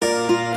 Te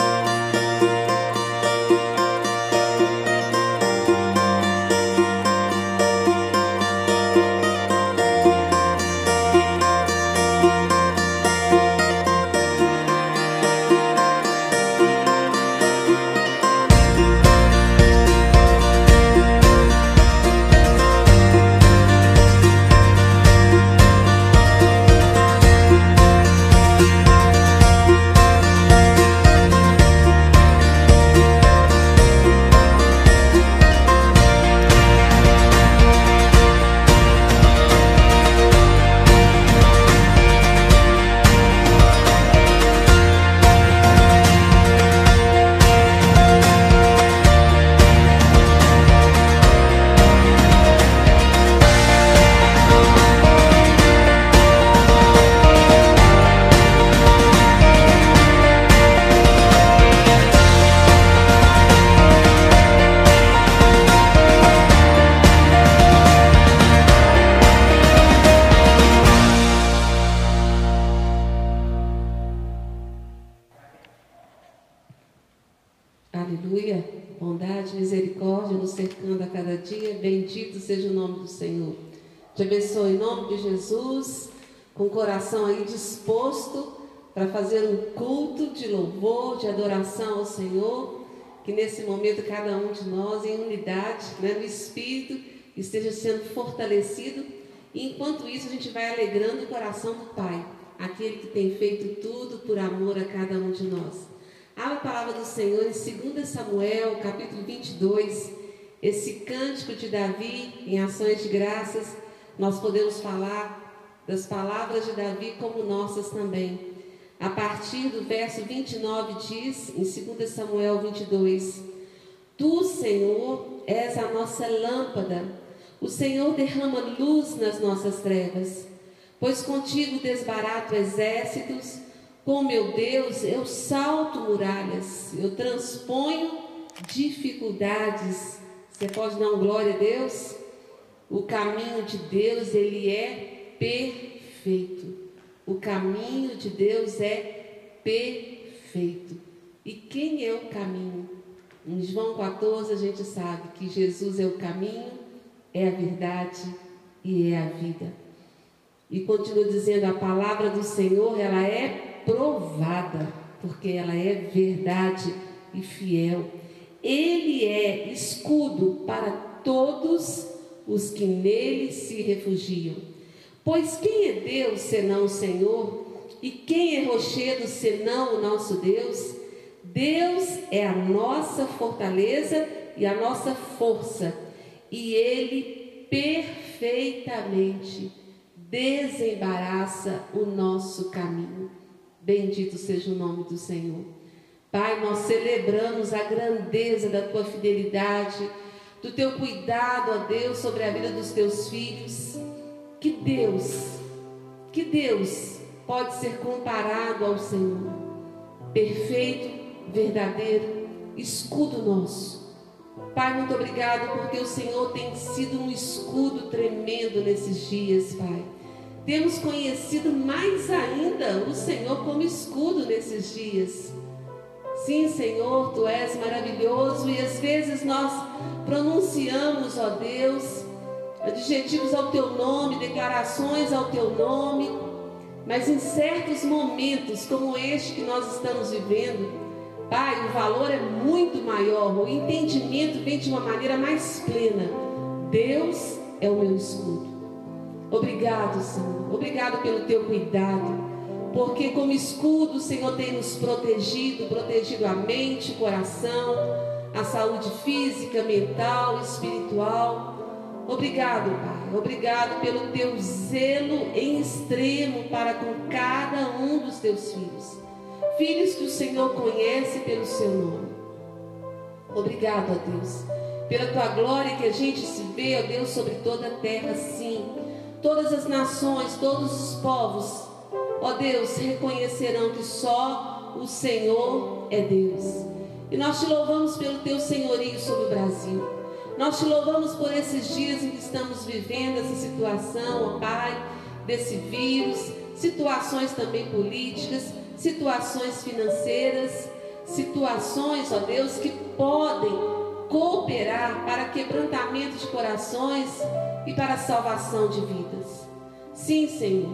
sendo fortalecido. E enquanto isso, a gente vai alegrando o coração do Pai, aquele que tem feito tudo por amor a cada um de nós. Abra a palavra do Senhor em 2 Samuel, capítulo 22, esse cântico de Davi em ações de graças nós podemos falar das palavras de Davi como nossas também. A partir do verso 29 diz, em 2 Samuel 22, Tu, Senhor, és a nossa lâmpada, o Senhor derrama luz nas nossas trevas, pois contigo desbarato exércitos, com meu Deus eu salto muralhas, eu transponho dificuldades. Você pode dar um glória a Deus? O caminho de Deus, ele é perfeito. O caminho de Deus é perfeito. E quem é o caminho? Em João 14 a gente sabe que Jesus é o caminho, é a verdade e é a vida. E continua dizendo a palavra do Senhor, ela é provada, porque ela é verdade e fiel. Ele é escudo para todos os que nele se refugiam. Pois quem é Deus senão o Senhor? E quem é rochedo senão o nosso Deus? Deus é a nossa fortaleza e a nossa força, e Ele perfeitamente desembaraça o nosso caminho. Bendito seja o nome do Senhor. Pai, nós celebramos a grandeza da tua fidelidade do teu cuidado, ó Deus, sobre a vida dos teus filhos. Que Deus, que Deus pode ser comparado ao Senhor. Perfeito, verdadeiro, escudo nosso. Pai, muito obrigado porque o Senhor tem sido um escudo tremendo nesses dias, Pai. Temos conhecido mais ainda o Senhor como escudo nesses dias. Sim, Senhor, tu és maravilhoso e às vezes nós pronunciamos, ó Deus, adjetivos ao teu nome, declarações ao teu nome, mas em certos momentos como este que nós estamos vivendo, Pai, o valor é muito maior, o entendimento vem de uma maneira mais plena. Deus é o meu escudo. Obrigado, Senhor. Obrigado pelo teu cuidado porque como escudo o Senhor tem nos protegido, protegido a mente, o coração, a saúde física, mental, espiritual. Obrigado, Pai. Obrigado pelo teu zelo em extremo para com cada um dos teus filhos. Filhos que o Senhor conhece pelo seu nome. Obrigado, ó Deus, pela tua glória que a gente se vê, ó Deus, sobre toda a terra, sim. Todas as nações, todos os povos ó Deus, reconhecerão que só o Senhor é Deus. E nós te louvamos pelo teu senhorio sobre o Brasil. Nós te louvamos por esses dias em que estamos vivendo essa situação, ó Pai, desse vírus, situações também políticas, situações financeiras. situações, ó Deus, que podem cooperar para quebrantamento de corações e para salvação de vidas. Sim, Senhor.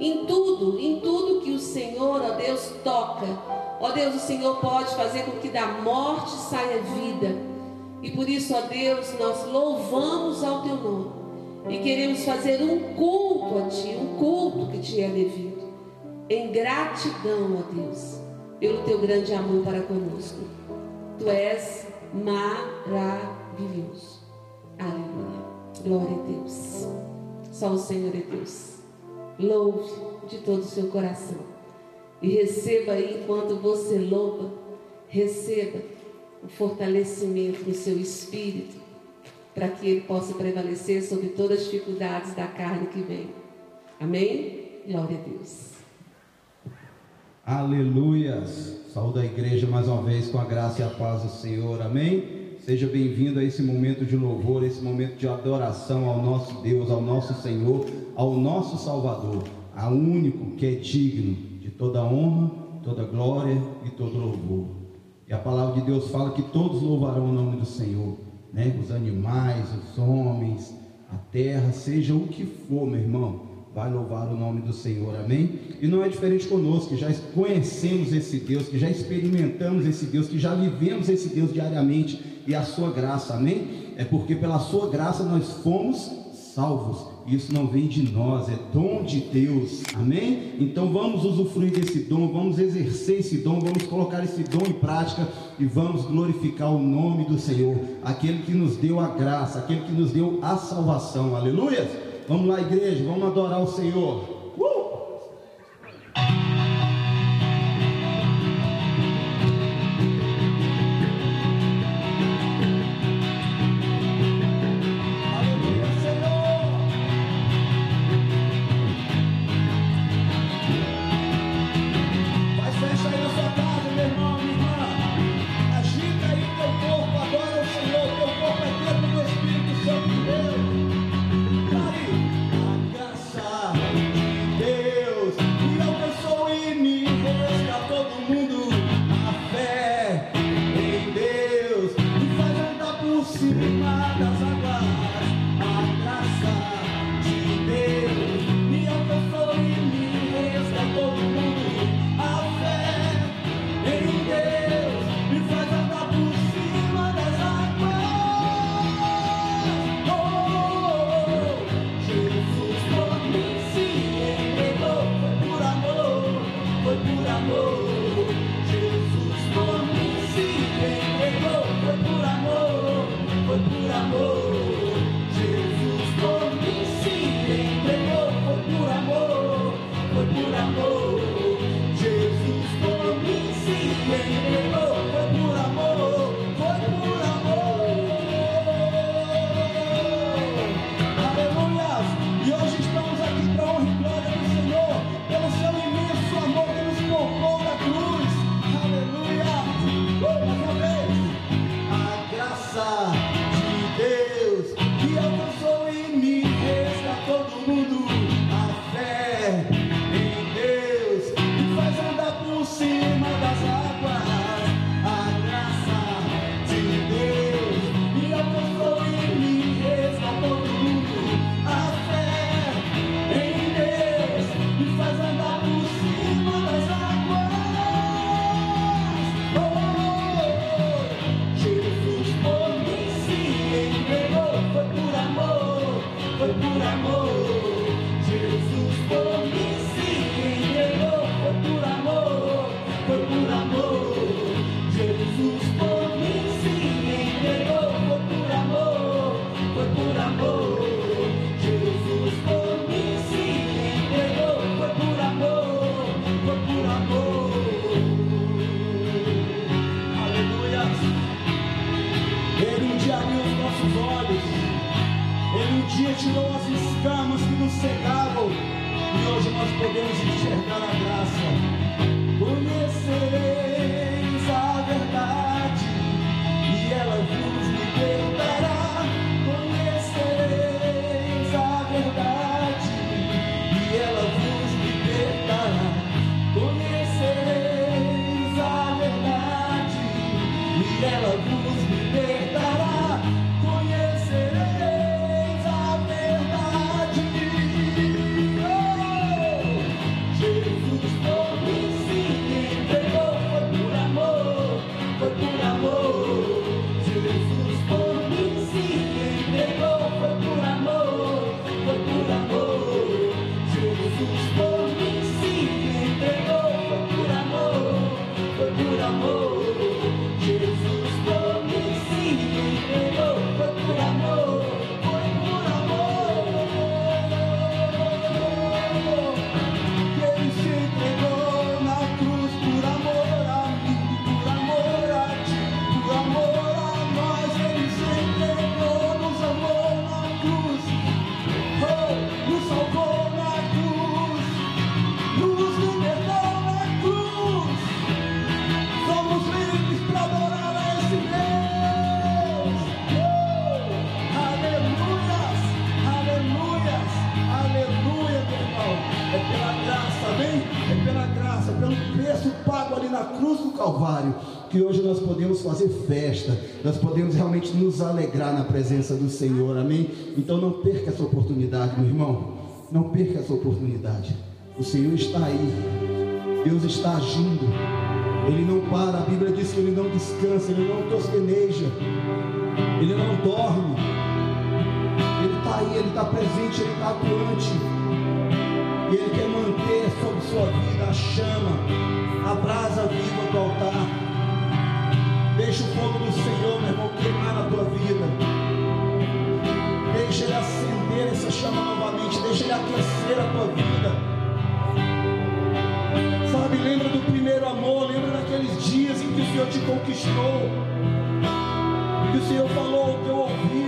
Em tudo, em tudo que o Senhor, ó Deus, toca, ó Deus, o Senhor pode fazer com que da morte saia vida. E por isso, ó Deus, nós louvamos ao teu nome e queremos fazer um culto a ti, um culto que te é devido, em gratidão, ó Deus, pelo teu grande amor para conosco. Tu és maravilhoso. Aleluia. Glória a Deus. Só o Senhor é Deus. Louve de todo o seu coração. E receba aí, enquanto você louva, receba o fortalecimento do seu espírito, para que ele possa prevalecer sobre todas as dificuldades da carne que vem. Amém? Glória a Deus. Aleluias. Saúde a igreja mais uma vez com a graça e a paz do Senhor. Amém? Seja bem-vindo a esse momento de louvor, esse momento de adoração ao nosso Deus, ao nosso Senhor, ao nosso Salvador, ao único que é digno de toda honra, toda glória e todo louvor. E a palavra de Deus fala que todos louvarão o nome do Senhor, né? Os animais, os homens, a terra, seja o que for, meu irmão, vai louvar o nome do Senhor, amém? E não é diferente conosco, que já conhecemos esse Deus, que já experimentamos esse Deus, que já vivemos esse Deus diariamente e a sua graça, amém? É porque pela sua graça nós fomos salvos. Isso não vem de nós, é dom de Deus. Amém? Então vamos usufruir desse dom, vamos exercer esse dom, vamos colocar esse dom em prática e vamos glorificar o nome do Senhor, aquele que nos deu a graça, aquele que nos deu a salvação. Aleluia! Vamos lá, igreja, vamos adorar o Senhor. que nós podemos existir. Fazer festa, nós podemos realmente nos alegrar na presença do Senhor, amém? Então não perca essa oportunidade, meu irmão, não perca essa oportunidade. O Senhor está aí, Deus está agindo, Ele não para, a Bíblia diz que Ele não descansa, Ele não tosqueneja, Ele não dorme, Ele está aí, Ele está presente, Ele está atuante, e Ele quer manter sobre sua vida a chama, a brasa viva do altar. Deixa o fogo do Senhor, meu irmão, queimar na tua vida. Deixa Ele acender essa chama novamente. Deixa Ele aquecer a tua vida. Sabe, lembra do primeiro amor. Lembra daqueles dias em que o Senhor te conquistou. Que o Senhor falou ao teu ouvido.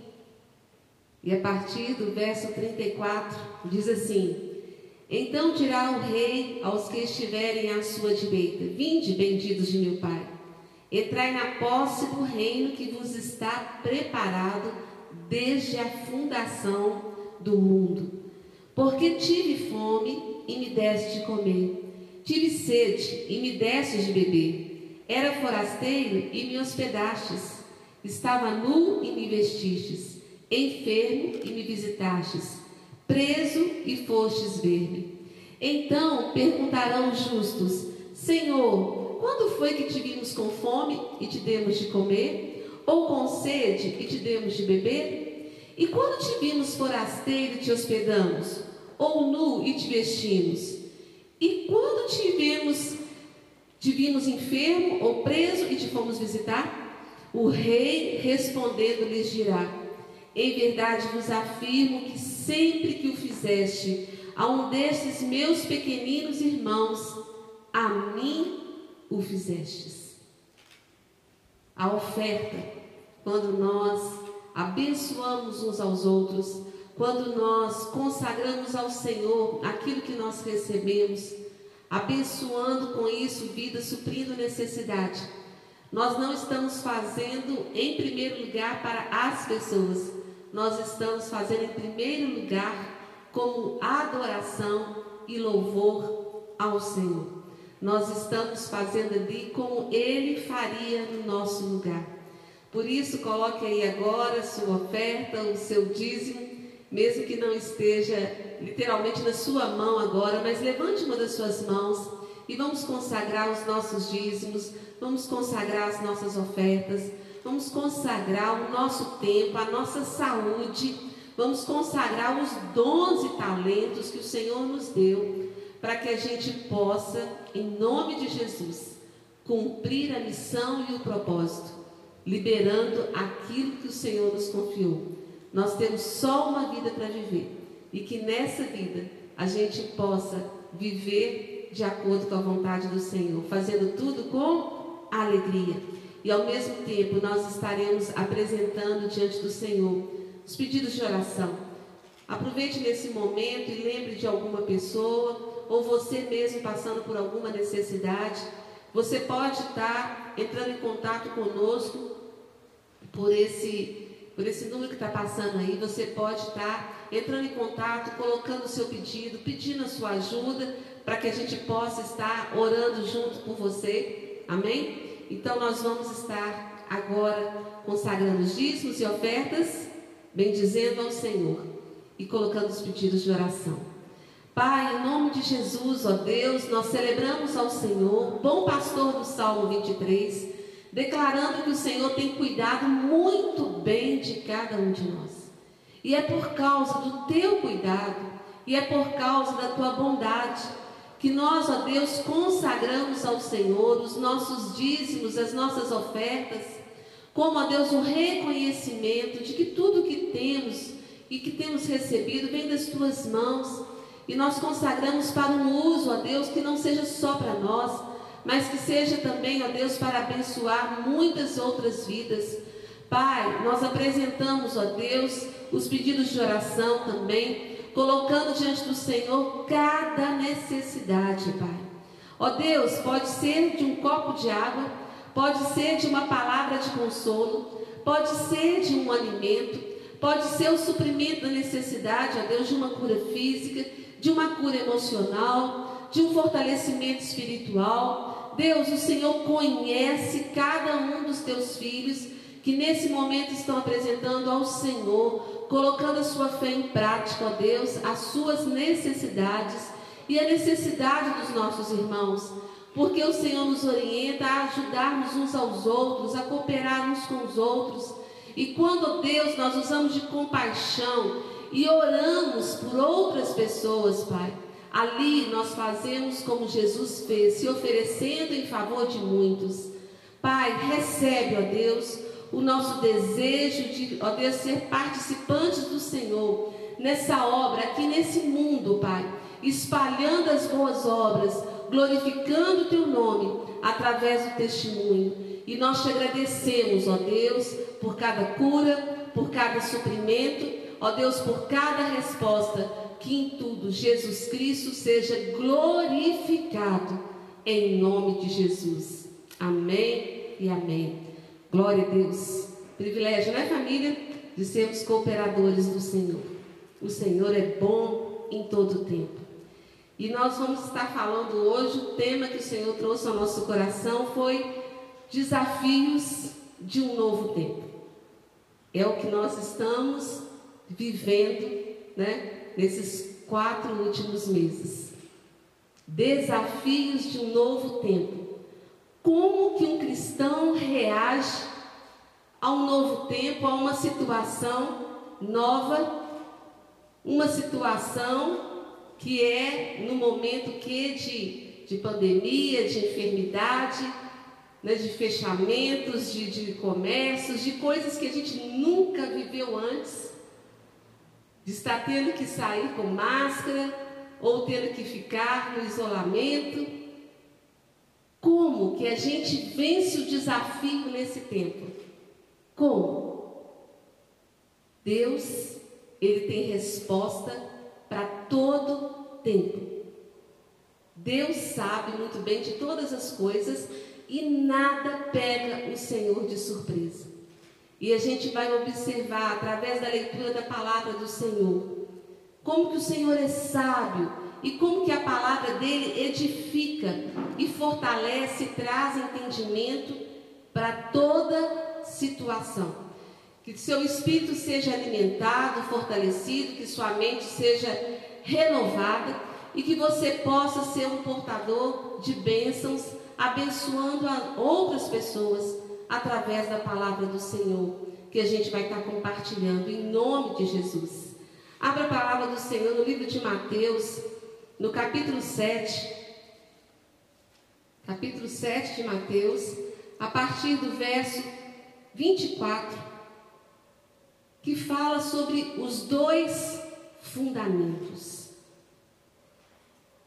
partir do verso 34, diz assim: Então dirá o rei aos que estiverem à sua direita: Vinde, benditos de meu Pai, entrai na posse do reino que vos está preparado desde a fundação do mundo. Porque tive fome e me deste de comer, tive sede e me deste de beber, era forasteiro e me hospedastes, estava nu e me vestistes enfermo e me visitastes, preso e fostes ver-me. Então perguntarão os justos: Senhor, quando foi que te vimos com fome e te demos de comer? Ou com sede e te demos de beber? E quando te vimos forasteiro e te hospedamos? Ou nu e te vestimos? E quando te vimos, te vimos enfermo ou preso e te fomos visitar? O rei respondendo lhes dirá: em verdade vos afirmo que sempre que o fizeste a um destes meus pequeninos irmãos, a mim o fizestes. A oferta, quando nós abençoamos uns aos outros, quando nós consagramos ao Senhor aquilo que nós recebemos, abençoando com isso vida, suprindo necessidade. Nós não estamos fazendo em primeiro lugar para as pessoas, nós estamos fazendo em primeiro lugar como adoração e louvor ao Senhor. Nós estamos fazendo ali como Ele faria no nosso lugar. Por isso, coloque aí agora sua oferta, o seu dízimo, mesmo que não esteja literalmente na sua mão agora, mas levante uma das suas mãos e vamos consagrar os nossos dízimos, vamos consagrar as nossas ofertas, vamos consagrar o nosso tempo, a nossa saúde, vamos consagrar os dons e talentos que o Senhor nos deu, para que a gente possa, em nome de Jesus, cumprir a missão e o propósito, liberando aquilo que o Senhor nos confiou. Nós temos só uma vida para viver e que nessa vida a gente possa viver de acordo com a vontade do Senhor, fazendo tudo com alegria. E ao mesmo tempo nós estaremos apresentando diante do Senhor os pedidos de oração. Aproveite nesse momento e lembre de alguma pessoa ou você mesmo passando por alguma necessidade. Você pode estar entrando em contato conosco por esse por esse número que está passando aí, você pode estar entrando em contato, colocando o seu pedido, pedindo a sua ajuda, para que a gente possa estar orando junto com você. Amém? Então nós vamos estar agora consagrando os dízimos e ofertas, bendizendo ao Senhor e colocando os pedidos de oração. Pai, em nome de Jesus, ó Deus, nós celebramos ao Senhor, bom pastor do Salmo 23, declarando que o Senhor tem cuidado muito bem de cada um de nós. E é por causa do teu cuidado, e é por causa da tua bondade, que nós, ó Deus, consagramos ao Senhor os nossos dízimos, as nossas ofertas, como, ó Deus, um reconhecimento de que tudo que temos e que temos recebido vem das tuas mãos. E nós consagramos para um uso, ó Deus, que não seja só para nós, mas que seja também, ó Deus, para abençoar muitas outras vidas. Pai, nós apresentamos, ó Deus, os pedidos de oração também colocando diante do Senhor cada necessidade, Pai. Ó Deus, pode ser de um copo de água, pode ser de uma palavra de consolo, pode ser de um alimento, pode ser o suprimento da necessidade, ó Deus, de uma cura física, de uma cura emocional, de um fortalecimento espiritual. Deus, o Senhor conhece cada um dos teus filhos que nesse momento estão apresentando ao Senhor colocando a sua fé em prática, ó Deus, as suas necessidades e a necessidade dos nossos irmãos, porque o Senhor nos orienta a ajudarmos uns aos outros, a cooperar uns com os outros. E quando, Deus, nós usamos de compaixão e oramos por outras pessoas, Pai, ali nós fazemos como Jesus fez, se oferecendo em favor de muitos. Pai, recebe, ó Deus, o nosso desejo de, ó Deus, ser participantes do Senhor nessa obra, aqui nesse mundo, Pai, espalhando as boas obras, glorificando o Teu nome através do testemunho. E nós te agradecemos, ó Deus, por cada cura, por cada suprimento, ó Deus, por cada resposta, que em tudo Jesus Cristo seja glorificado, em nome de Jesus. Amém e amém. Glória a Deus. Privilégio, né, família? De sermos cooperadores do Senhor. O Senhor é bom em todo o tempo. E nós vamos estar falando hoje, o tema que o Senhor trouxe ao nosso coração foi desafios de um novo tempo. É o que nós estamos vivendo, né, nesses quatro últimos meses. Desafios de um novo tempo. Como que um cristão reage a um novo tempo, a uma situação nova, uma situação que é no momento que de, de pandemia, de enfermidade, né, de fechamentos, de, de comércios, de coisas que a gente nunca viveu antes, de estar tendo que sair com máscara ou tendo que ficar no isolamento. Como que a gente vence o desafio nesse tempo? Como? Deus, ele tem resposta para todo tempo. Deus sabe muito bem de todas as coisas E nada pega o Senhor de surpresa. E a gente vai observar através da leitura da palavra do Senhor como que o Senhor é sábio e como que a palavra dele edifica e fortalece traz entendimento para toda situação. Que seu espírito seja alimentado, fortalecido, que sua mente seja renovada e que você possa ser um portador de bênçãos, abençoando outras pessoas através da palavra do Senhor, que a gente vai estar compartilhando em nome de Jesus. Abra a palavra do Senhor no livro de Mateus, no capítulo 7. Capítulo 7 de Mateus, a partir do verso 24, que fala sobre os dois fundamentos.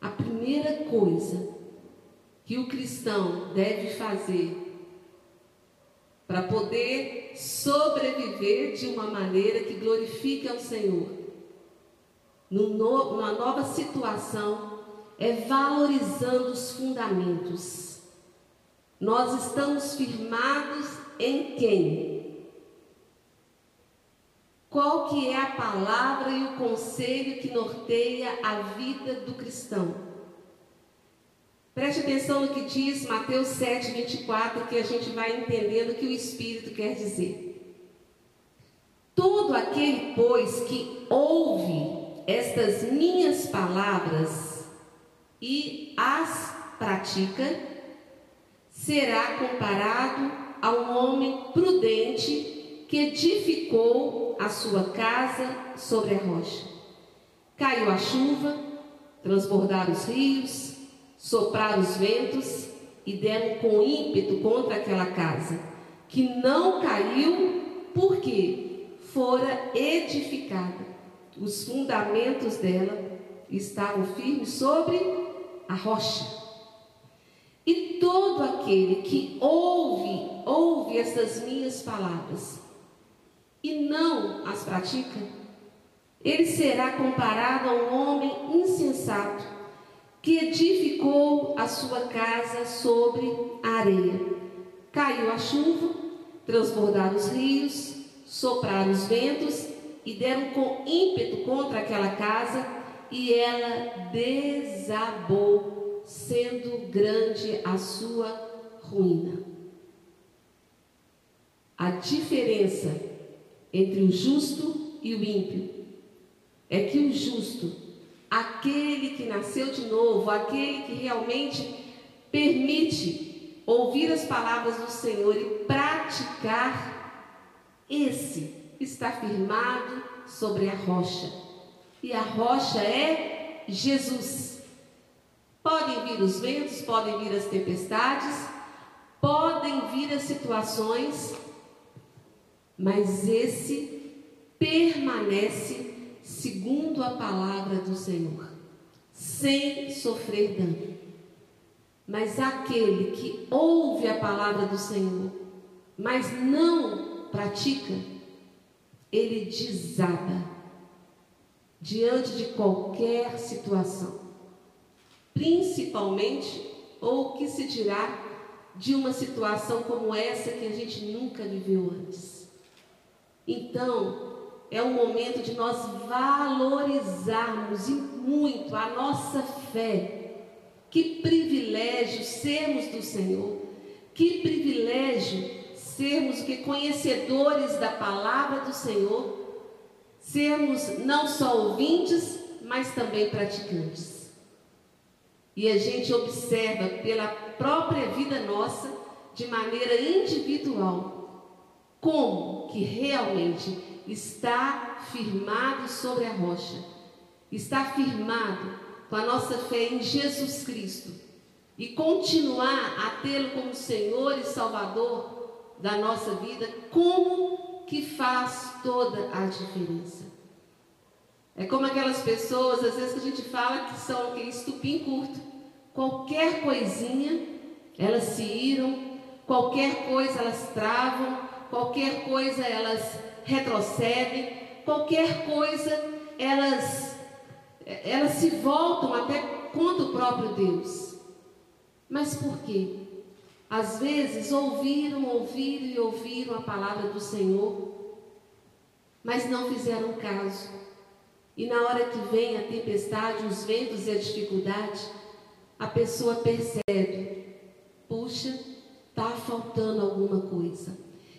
A primeira coisa que o cristão deve fazer para poder sobreviver de uma maneira que glorifique ao Senhor, numa nova situação, é valorizando os fundamentos. Nós estamos firmados em quem? Qual que é a palavra e o conselho que norteia a vida do cristão? Preste atenção no que diz Mateus 7, 24, que a gente vai entendendo o que o Espírito quer dizer. Todo aquele, pois, que ouve estas minhas palavras e as pratica, será comparado a um homem prudente que edificou a sua casa sobre a rocha. Caiu a chuva, transbordaram os rios, sopraram os ventos e deram com ímpeto contra aquela casa, que não caiu, porque fora edificada. Os fundamentos dela estavam firmes sobre a rocha. E todo aquele que ouve, ouve essas minhas palavras e não as pratica, ele será comparado a um homem insensato que edificou a sua casa sobre a areia. Caiu a chuva, transbordaram os rios, sopraram os ventos e deram com ímpeto contra aquela casa, e ela desabou, sendo grande a sua ruína. A diferença entre o justo e o ímpio é que o justo aquele que nasceu de novo, aquele que realmente permite ouvir as palavras do Senhor e praticar, esse está firmado sobre a rocha. E a rocha é Jesus. Podem vir os ventos, podem vir as tempestades, podem vir as situações, mas esse permanece segundo a palavra do Senhor, sem sofrer dano. Mas aquele que ouve a palavra do Senhor, mas não pratica, ele desaba diante de qualquer situação, principalmente, ou que se dirá de uma situação como essa que a gente nunca viveu antes. Então, é o momento de nós valorizarmos muito a nossa fé. Que privilégio sermos do Senhor. Que privilégio sermos que conhecedores da palavra do Senhor. Sermos não só ouvintes, mas também praticantes. E a gente observa pela própria vida nossa, de maneira individual, como que realmente está firmado sobre a rocha, está firmado com a nossa fé em Jesus Cristo e continuar a tê-lo como Senhor e Salvador da nossa vida, como que faz toda a diferença. É como aquelas pessoas, às vezes que a gente fala que são aquele estupim curto. Qualquer coisinha, elas se iram, qualquer coisa elas travam, qualquer coisa elas retrocedem, qualquer coisa, elas, elas se voltam até contra o próprio Deus. Mas por quê? Às vezes ouviram, ouviram e ouviram a palavra do Senhor, mas não fizeram caso. E na hora que vem a tempestade, os ventos e a dificuldade, a pessoa percebe: puxa, está faltando alguma coisa.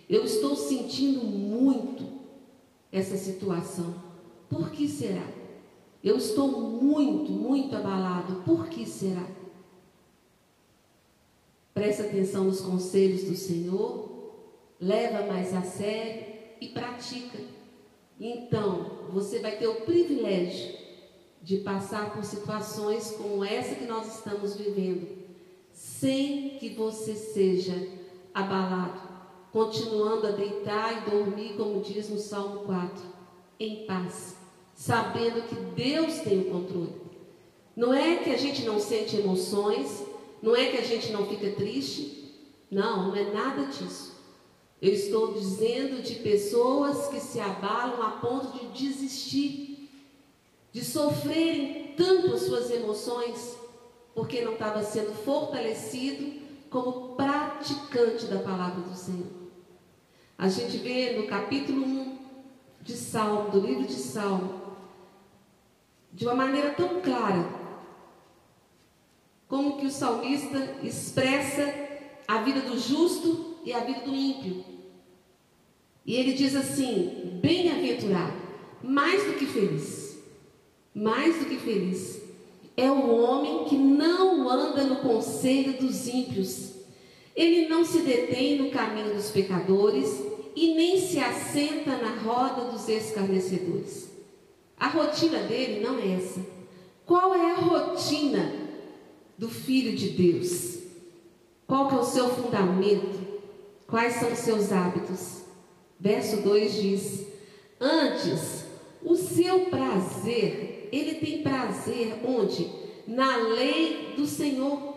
Eu estou sentindo muito essa situação. Por que será? Eu estou muito, muito abalado. Por que será? Presta atenção nos conselhos do Senhor, leva mais a sério e pratica. Então, você vai ter o privilégio de passar por situações como essa que nós estamos vivendo, sem que você seja abalado, continuando a deitar e dormir, como diz no Salmo 4, em paz, sabendo que Deus tem o controle. Não é que a gente não sente emoções, não é que a gente não fica triste? Não, não é nada disso. Eu estou dizendo de pessoas que se abalam a ponto de desistir, de sofrerem tanto as suas emoções, porque não estava sendo fortalecido como praticante da palavra do Senhor. A gente vê no capítulo 1 de Salmo, do livro de Salmo, de uma maneira tão clara, como que o salmista expressa a vida do justo e a vida do ímpio. E ele diz assim: bem-aventurado, mais do que feliz, mais do que feliz, é o homem que não anda no conselho dos ímpios, ele não se detém no caminho dos pecadores e nem se assenta na roda dos escarnecedores. A rotina dele não é essa. Qual é a rotina do Filho de Deus? Qual que é o seu fundamento? Quais são os seus hábitos? Verso 2 diz: Antes, o seu prazer, ele tem prazer onde? Na lei do Senhor.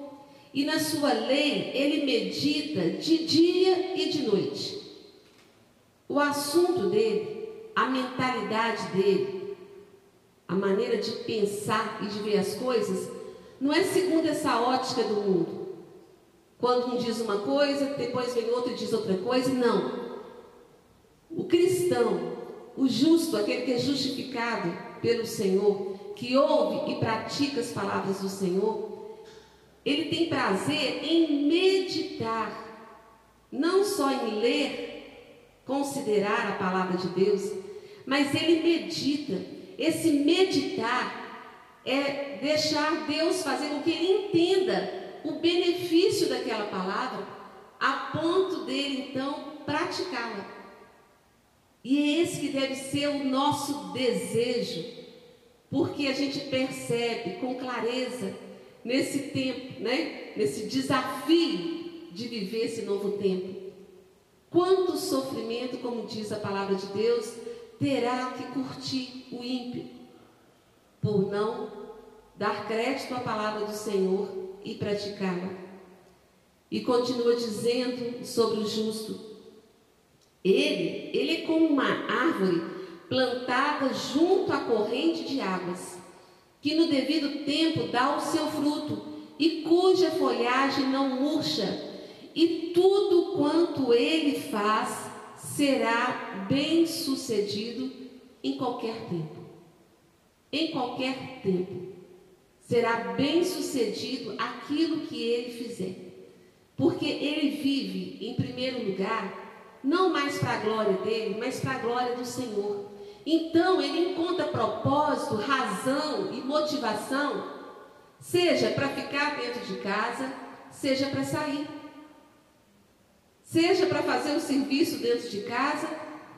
E na sua lei ele medita de dia e de noite. O assunto dele, a mentalidade dele, a maneira de pensar e de ver as coisas não é segundo essa ótica do mundo. Quando um diz uma coisa, depois vem outro e diz outra coisa. Não. O cristão, o justo, aquele que é justificado pelo Senhor, que ouve e pratica as palavras do Senhor, ele tem prazer em meditar, não só em ler, considerar a palavra de Deus, mas ele medita. Esse meditar é deixar Deus fazer com que ele entenda o benefício daquela palavra, a ponto dele então praticá-la. E é esse que deve ser o nosso desejo, porque a gente percebe com clareza nesse tempo, né? Nesse desafio de viver esse novo tempo. Quanto sofrimento, como diz a palavra de Deus, terá que curtir o ímpio por não dar crédito à palavra do Senhor e praticá-la. E continua dizendo sobre o justo: ele, ele é como uma árvore plantada junto à corrente de águas, que no devido tempo dá o seu fruto e cuja folhagem não murcha, e tudo quanto ele faz será bem sucedido em qualquer tempo. Em qualquer tempo será bem sucedido aquilo que ele fizer. Porque ele vive, em primeiro lugar, não mais para a glória dele, mas para a glória do Senhor. Então ele encontra propósito, razão e motivação, seja para ficar dentro de casa, seja para sair. Seja para fazer um serviço dentro de casa,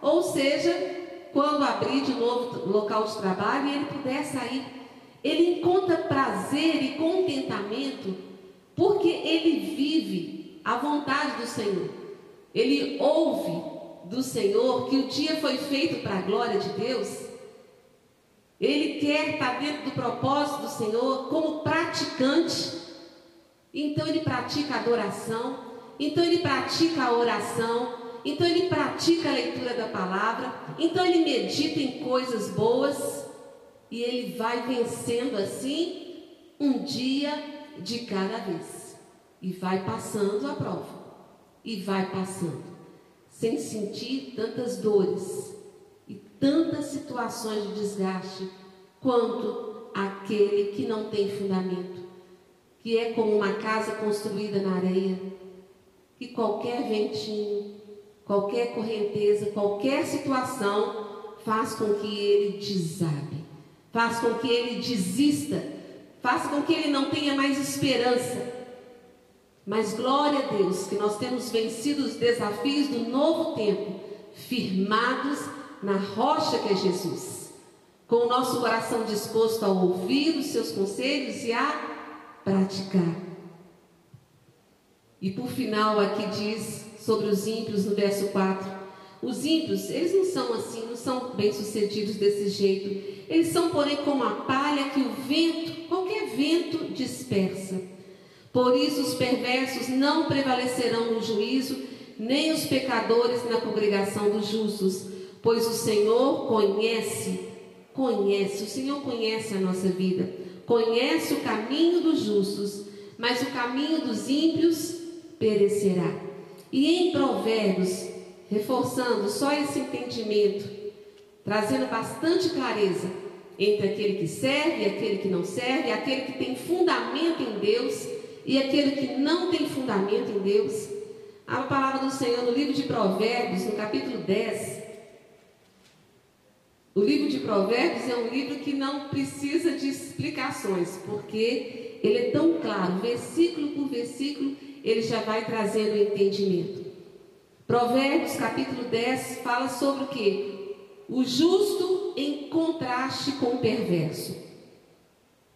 ou seja, quando abrir de novo local de trabalho e ele puder sair ele encontra prazer e contentamento porque ele vive a vontade do Senhor. Ele ouve do Senhor que o dia foi feito para a glória de Deus. Ele quer estar dentro do propósito do Senhor como praticante. Então ele pratica a adoração, então ele pratica a oração, então ele pratica a leitura da palavra, então ele medita em coisas boas e ele vai vencendo assim um dia de cada vez. e vai passando a prova. E vai passando, sem sentir tantas dores e tantas situações de desgaste quanto aquele que não tem fundamento, que é como uma casa construída na areia, que qualquer ventinho, qualquer correnteza, qualquer situação faz com que ele desabe, faz com que ele desista, faz com que ele não tenha mais esperança. Mas glória a Deus que nós temos vencido os desafios do novo tempo, firmados na rocha que é Jesus, com o nosso coração disposto a ouvir os seus conselhos e a praticar. E por final aqui diz sobre os ímpios no verso 4. Os ímpios, eles não são assim, não são bem-sucedidos desse jeito. Eles são, porém, como a palha que o vento, qualquer vento, dispersa. Por isso os perversos não prevalecerão no juízo, nem os pecadores na congregação dos justos, pois o Senhor conhece, conhece, o Senhor conhece a nossa vida, conhece o caminho dos justos, mas o caminho dos ímpios perecerá. E em Provérbios, reforçando só esse entendimento, trazendo bastante clareza entre aquele que serve e aquele que não serve, aquele que tem fundamento em Deus e aquele que não tem fundamento em Deus. A palavra do Senhor no livro de Provérbios, no capítulo 10. O livro de Provérbios é um livro que não precisa de explicações, porque ele é tão claro, versículo por versículo, ele já vai trazendo o entendimento. Provérbios capítulo 10 fala sobre o que? O justo em contraste com o perverso.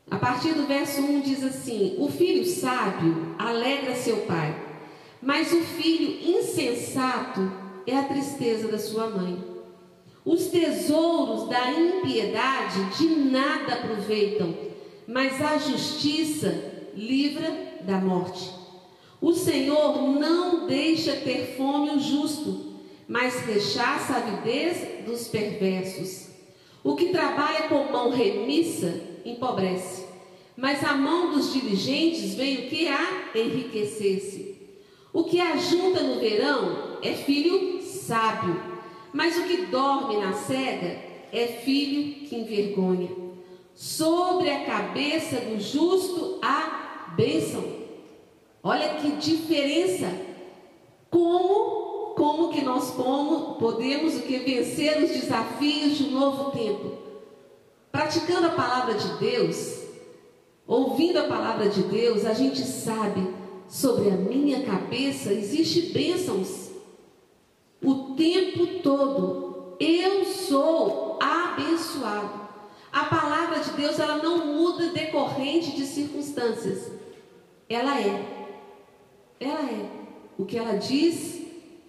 A partir do verso 1 diz assim: O filho sábio alegra seu pai, mas o filho insensato é a tristeza da sua mãe. Os tesouros da impiedade de nada aproveitam, mas a justiça livra da morte. O Senhor não deixa ter fome o justo, mas rechaça a avidez dos perversos. O que trabalha com mão remissa empobrece, mas a mão dos diligentes vem o que a enriquecer-se. O que ajunta no verão é filho sábio, mas o que dorme na cega é filho que envergonha. Sobre a cabeça do justo a bênção Olha que diferença. Como, como que nós como, podemos o que vencer os desafios de um novo tempo? Praticando a palavra de Deus, ouvindo a palavra de Deus, a gente sabe sobre a minha cabeça existe bênçãos o tempo todo. Eu sou abençoado. A palavra de Deus ela não muda decorrente de circunstâncias. Ela é. Ela é. O que ela diz,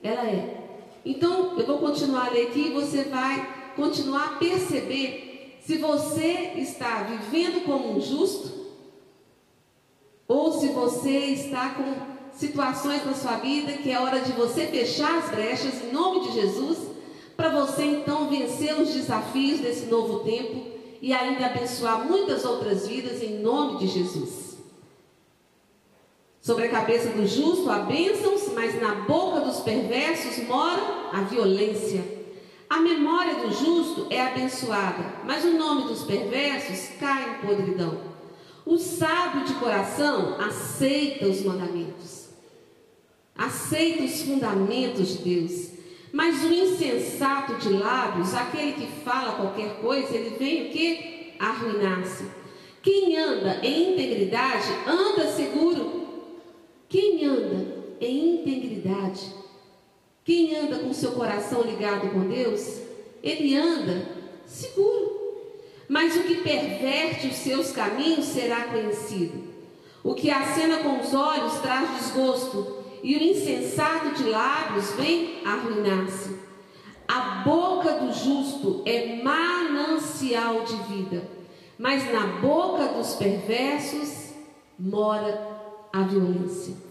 ela é. Então, eu vou continuar a ler aqui e você vai continuar a perceber se você está vivendo como um justo ou se você está com situações na sua vida que é hora de você fechar as brechas em nome de Jesus, para você então vencer os desafios desse novo tempo e ainda abençoar muitas outras vidas em nome de Jesus. Sobre a cabeça do justo há bênçãos, mas na boca dos perversos mora a violência. A memória do justo é abençoada, mas o nome dos perversos cai em podridão. O sábio de coração aceita os mandamentos, aceita os fundamentos de Deus. Mas o insensato de lábios, aquele que fala qualquer coisa, ele vem o que? Arruinar-se. Quem anda em integridade anda seguro, quem anda em integridade, quem anda com seu coração ligado com Deus, ele anda seguro. Mas o que perverte os seus caminhos será conhecido. O que acena com os olhos traz desgosto, e o insensato de lábios vem arruinar-se. A boca do justo é manancial de vida, mas na boca dos perversos mora a violência.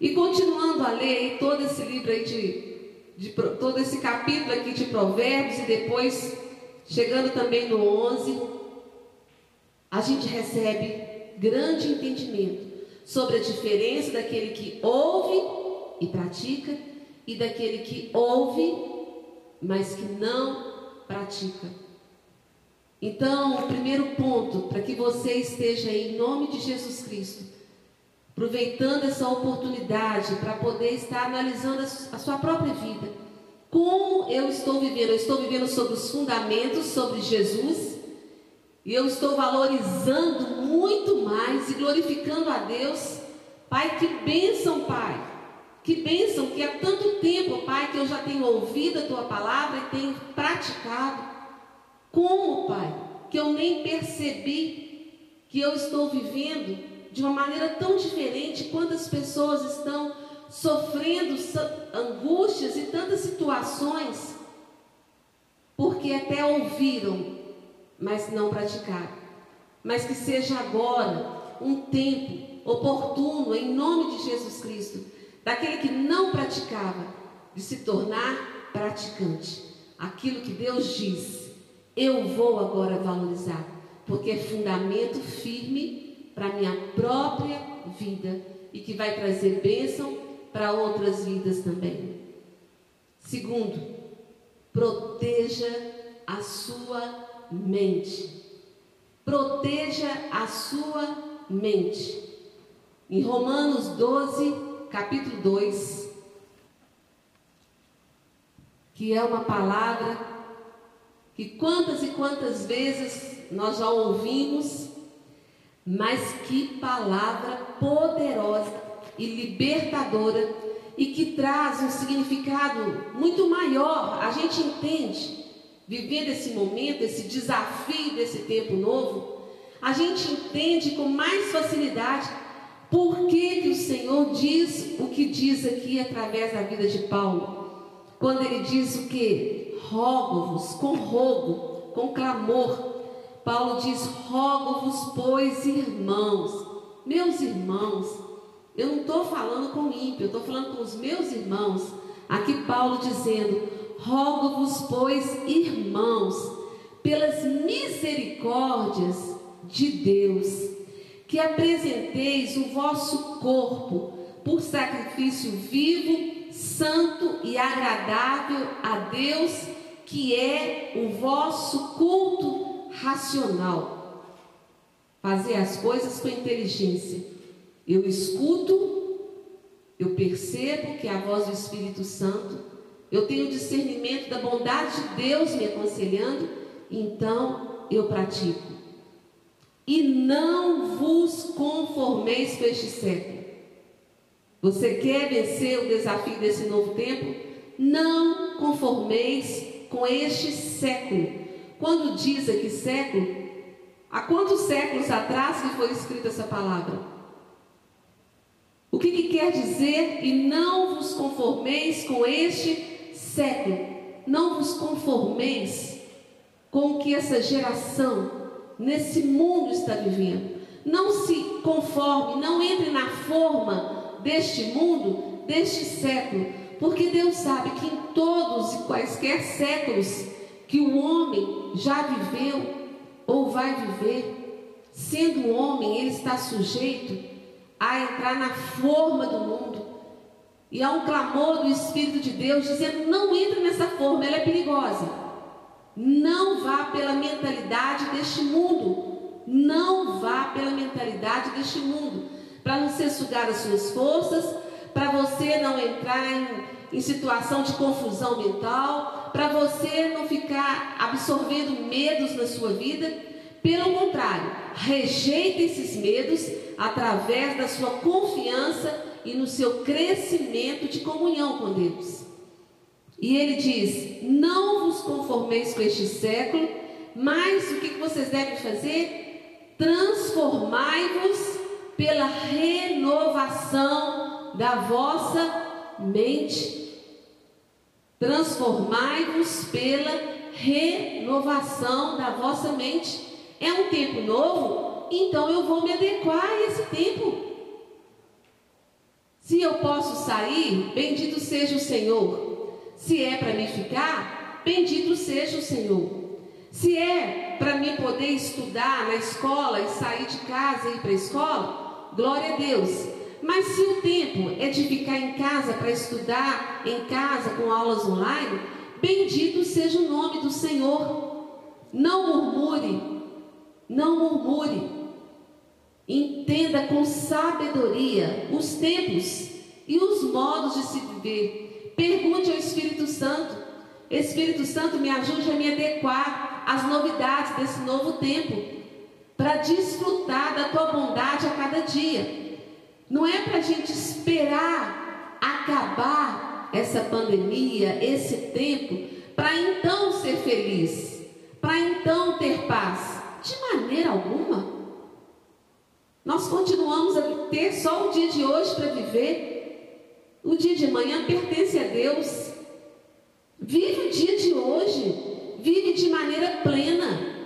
E continuando a ler todo esse livro aí de, de, todo esse capítulo aqui de Provérbios e depois chegando também no 11, a gente recebe grande entendimento sobre a diferença daquele que ouve e pratica e daquele que ouve, mas que não pratica. Então, o primeiro ponto, para que você esteja aí, em nome de Jesus Cristo, aproveitando essa oportunidade para poder estar analisando a sua própria vida. Como eu estou vivendo? Eu estou vivendo sobre os fundamentos, sobre Jesus, e eu estou valorizando muito mais e glorificando a Deus. Pai, que bênção, Pai. Que bênção que há tanto tempo, Pai, que eu já tenho ouvido a tua palavra e tenho praticado. Como, Pai, que eu nem percebi que eu estou vivendo de uma maneira tão diferente, quantas pessoas estão sofrendo angústias e tantas situações, porque até ouviram, mas não praticaram. Mas que seja agora um tempo oportuno, em nome de Jesus Cristo, daquele que não praticava, de se tornar praticante. Aquilo que Deus diz, eu vou agora valorizar, porque é fundamento firme para a minha própria vida e que vai trazer bênção para outras vidas também. Segundo, proteja a sua mente. Proteja a sua mente. Em Romanos 12, capítulo 2, que é uma palavra que quantas e quantas vezes nós já ouvimos, mas que palavra poderosa e libertadora e que traz um significado muito maior. A gente entende, vivendo esse momento, esse desafio desse tempo novo, a gente entende com mais facilidade por que, que o Senhor diz o que diz aqui através da vida de Paulo. Quando ele diz o que? Rogo-vos, com rogo, com clamor. Paulo diz: rogo-vos, pois, irmãos, meus irmãos, eu não estou falando com ímpio, eu estou falando com os meus irmãos. Aqui Paulo dizendo: Rogo-vos, pois, irmãos, pelas misericórdias de Deus, que apresenteis o vosso corpo por sacrifício vivo, santo e agradável a Deus, que é o vosso culto racional. Fazer as coisas com inteligência eu escuto, eu percebo que é a voz do Espírito Santo, eu tenho discernimento da bondade de Deus me aconselhando, então eu pratico. E não vos conformeis com este século. Você quer vencer o desafio desse novo tempo? Não conformeis com este século. Quando diz aqui século, há quantos séculos atrás que foi escrita essa palavra? O que, que quer dizer? E não vos conformeis com este século. Não vos conformeis com o que essa geração, nesse mundo, está vivendo. Não se conforme, não entre na forma deste mundo, deste século, porque Deus sabe que em todos e quaisquer séculos que o homem já viveu ou vai viver, sendo homem, ele está sujeito a entrar na forma do mundo. E há um clamor do Espírito de Deus dizendo: não entre nessa forma, ela é perigosa. Não vá pela mentalidade deste mundo. Não vá pela mentalidade deste mundo. Para não ser sugar as suas forças, para você não entrar em, em situação de confusão mental, para você não ficar absorvendo medos na sua vida. Pelo contrário, rejeite esses medos através da sua confiança e no seu crescimento de comunhão com Deus. E ele diz: Não vos conformeis com este século, mas o que vocês devem fazer? Transformai-vos pela renovação da vossa mente. Transformai-vos pela renovação da vossa mente. É um tempo novo? então eu vou me adequar a esse tempo. Se eu posso sair, bendito seja o Senhor. Se é para me ficar, bendito seja o Senhor. Se é para mim poder estudar na escola e sair de casa e ir para a escola, glória a Deus. Mas se o tempo é de ficar em casa para estudar, em casa com aulas online, bendito seja o nome do Senhor. Não murmure, não murmure. Entenda com sabedoria os tempos e os modos de se viver. Pergunte ao Espírito Santo. Espírito Santo, me ajude a me adequar às novidades desse novo tempo, para desfrutar da tua bondade a cada dia. Não é para a gente esperar acabar essa pandemia, esse tempo, para então ser feliz, para então ter paz. De maneira alguma. Nós continuamos a ter só o dia de hoje para viver. O dia de amanhã pertence a Deus. Vive o dia de hoje. Vive de maneira plena.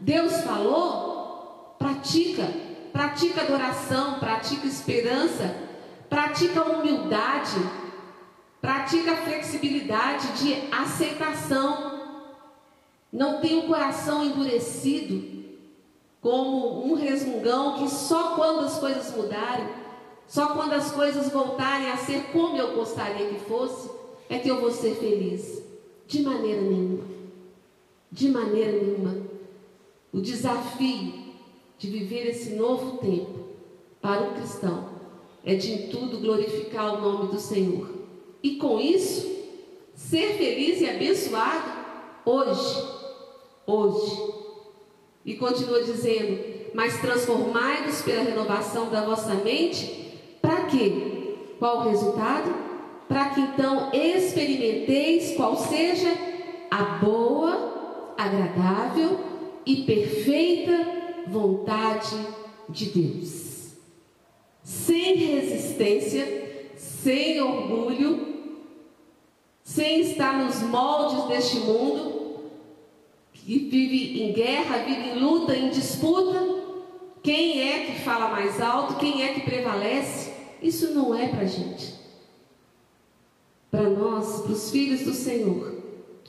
Deus falou, pratica. Pratica adoração, pratica esperança, pratica humildade, pratica flexibilidade de aceitação. Não tem o coração endurecido como um resmungão que só quando as coisas mudarem, só quando as coisas voltarem a ser como eu gostaria que fosse, é que eu vou ser feliz. De maneira nenhuma. De maneira nenhuma. O desafio de viver esse novo tempo para o cristão é de em tudo glorificar o nome do Senhor. E com isso, ser feliz e abençoado hoje. Hoje e continua dizendo: Mas transformai-vos pela renovação da vossa mente, para quê? Qual o resultado? Para que então experimenteis qual seja a boa, agradável e perfeita vontade de Deus. Sem resistência, sem orgulho, sem estar nos moldes deste mundo, que vive em guerra, vive em luta, em disputa. Quem é que fala mais alto? Quem é que prevalece? Isso não é para gente. Para nós, para os filhos do Senhor,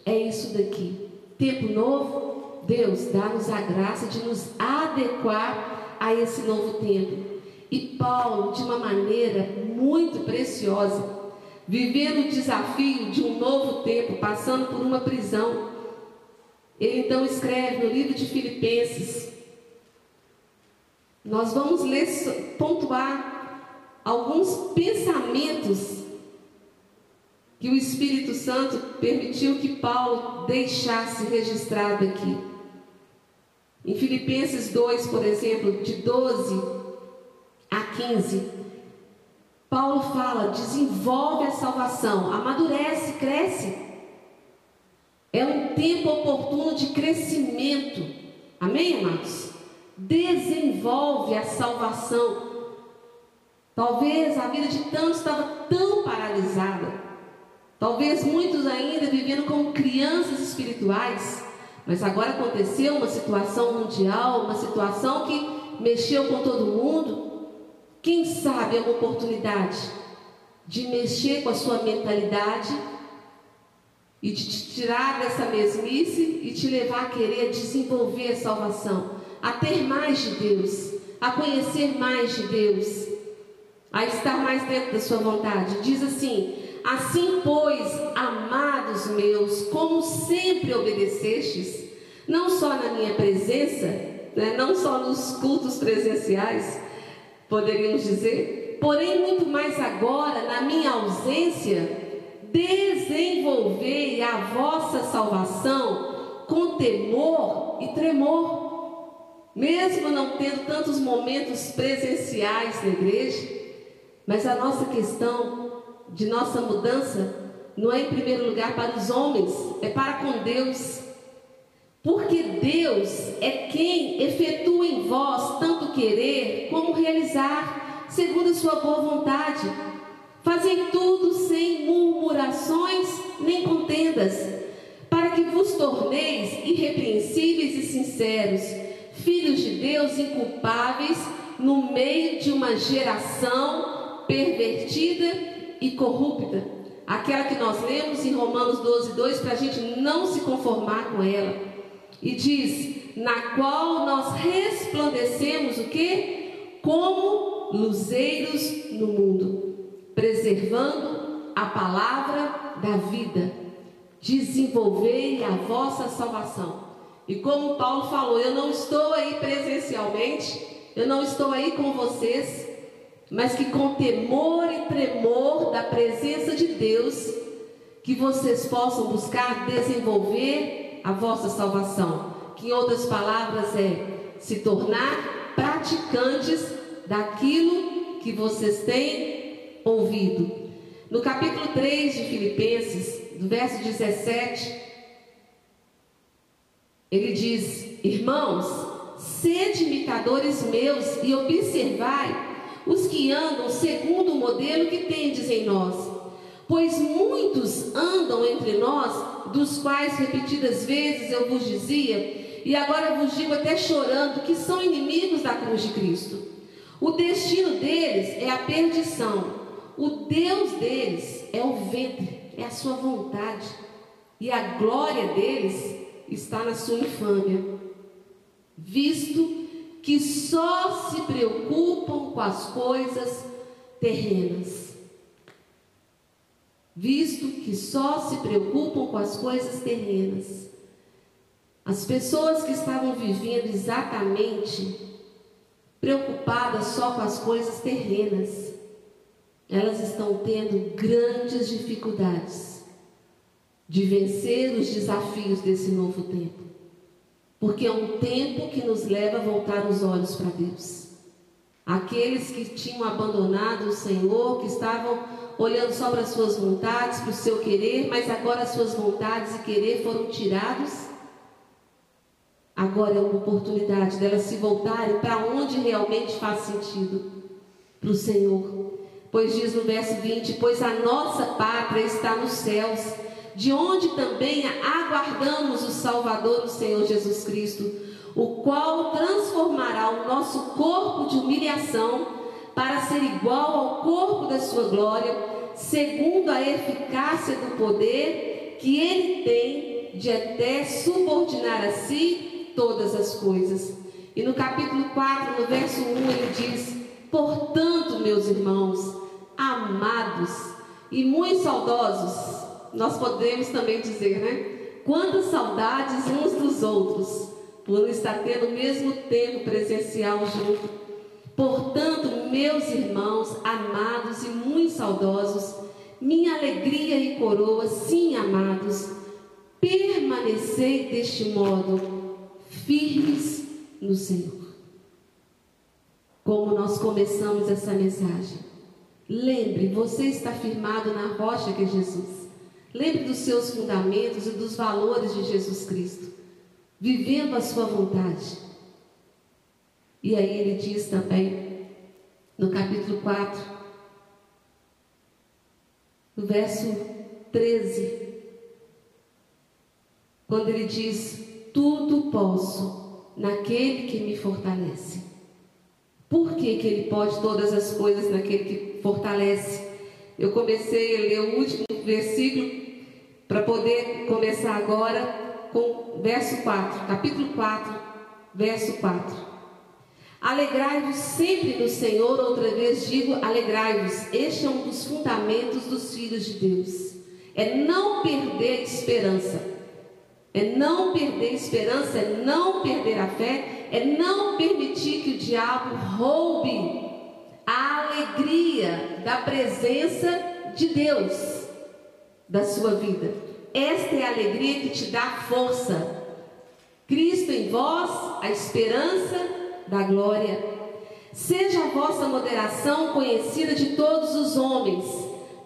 é isso daqui. Tempo novo, Deus dá-nos a graça de nos adequar a esse novo tempo. E Paulo, de uma maneira muito preciosa, vivendo o desafio de um novo tempo, passando por uma prisão, ele então escreve no livro de Filipenses. Nós vamos ler, pontuar alguns pensamentos que o Espírito Santo permitiu que Paulo deixasse registrado aqui. Em Filipenses 2, por exemplo, de 12 a 15, Paulo fala: desenvolve a salvação, amadurece, cresce. É um tempo oportuno de crescimento. Amém, amados? Desenvolve a salvação. Talvez a vida de tantos estava tão paralisada. Talvez muitos ainda vivendo como crianças espirituais. Mas agora aconteceu uma situação mundial, uma situação que mexeu com todo mundo. Quem sabe é uma oportunidade de mexer com a sua mentalidade e de te tirar dessa mesmice e te levar a querer desenvolver a salvação, a ter mais de Deus, a conhecer mais de Deus, a estar mais dentro da sua vontade. Diz assim: Assim, pois, amados meus, como sempre obedecestes, não só na minha presença, né, não só nos cultos presenciais, poderíamos dizer, porém muito mais agora, na minha ausência, desenvolvei a vossa salvação com temor e tremor. Mesmo não tendo tantos momentos presenciais na igreja, mas a nossa questão de nossa mudança não é em primeiro lugar para os homens, é para com Deus. Porque Deus é quem efetua em vós tanto querer como realizar, segundo a sua boa vontade. Fazem tudo sem murmurações nem contendas, para que vos torneis irrepreensíveis e sinceros, filhos de Deus inculpáveis, no meio de uma geração pervertida e corrupta. Aquela que nós lemos em Romanos 12, 2, para a gente não se conformar com ela. E diz: na qual nós resplandecemos o que? Como luzeiros no mundo, preservando a palavra da vida. Desenvolvei a vossa salvação. E como Paulo falou, eu não estou aí presencialmente, eu não estou aí com vocês, mas que com temor e tremor da presença de Deus, que vocês possam buscar desenvolver a vossa salvação. Que em outras palavras é se tornar praticantes daquilo que vocês têm ouvido. No capítulo 3 de Filipenses, do verso 17, ele diz: Irmãos, sede imitadores meus e observai os que andam segundo o modelo que tendes em nós. Pois muitos andam entre nós, dos quais repetidas vezes eu vos dizia, e agora vos digo até chorando, que são inimigos da cruz de Cristo. O destino deles é a perdição, o Deus deles é o ventre, é a sua vontade, e a glória deles está na sua infâmia, visto que só se preocupam com as coisas terrenas. Visto que só se preocupam com as coisas terrenas. As pessoas que estavam vivendo exatamente preocupadas só com as coisas terrenas, elas estão tendo grandes dificuldades de vencer os desafios desse novo tempo. Porque é um tempo que nos leva a voltar os olhos para Deus. Aqueles que tinham abandonado o Senhor, que estavam olhando só para as suas vontades, para o seu querer, mas agora as suas vontades e querer foram tirados. Agora é uma oportunidade delas se voltarem para onde realmente faz sentido para o Senhor. Pois diz no verso 20: Pois a nossa pátria está nos céus de onde também aguardamos o Salvador, o Senhor Jesus Cristo, o qual transformará o nosso corpo de humilhação para ser igual ao corpo da sua glória, segundo a eficácia do poder que ele tem de até subordinar a si todas as coisas. E no capítulo 4, no verso 1, ele diz: Portanto, meus irmãos, amados e muito saudosos, nós podemos também dizer, né? Quantas saudades uns dos outros, por estar tendo o mesmo tempo presencial junto. Portanto, meus irmãos, amados e muito saudosos, minha alegria e coroa, sim, amados, permanecei deste modo, firmes no Senhor. Como nós começamos essa mensagem. Lembre, você está firmado na rocha que é Jesus. Lembre dos seus fundamentos e dos valores de Jesus Cristo, vivendo a sua vontade. E aí ele diz também, no capítulo 4, no verso 13, quando ele diz: Tudo posso naquele que me fortalece. Por que, que ele pode todas as coisas naquele que fortalece? Eu comecei a ler o último versículo para poder começar agora com verso 4, capítulo 4, verso 4. Alegrai-vos sempre no Senhor, outra vez digo, alegrai-vos. Este é um dos fundamentos dos filhos de Deus. É não perder esperança. É não perder esperança, é não perder a fé, é não permitir que o diabo roube a alegria da presença de Deus da sua vida. Esta é a alegria que te dá força. Cristo em vós, a esperança da glória. Seja a vossa moderação conhecida de todos os homens.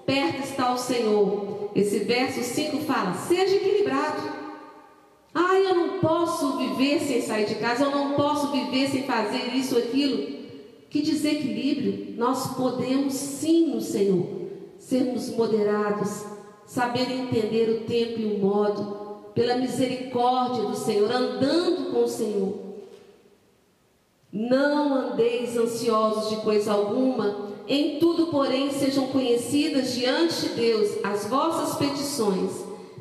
Perto está o Senhor. Esse verso 5 fala: seja equilibrado. Ah, eu não posso viver sem sair de casa, eu não posso viver sem fazer isso aquilo. Que desequilíbrio. Nós podemos sim no Senhor sermos moderados, saber entender o tempo e o modo, pela misericórdia do Senhor, andando com o Senhor. Não andeis ansiosos de coisa alguma, em tudo, porém, sejam conhecidas diante de Deus as vossas petições,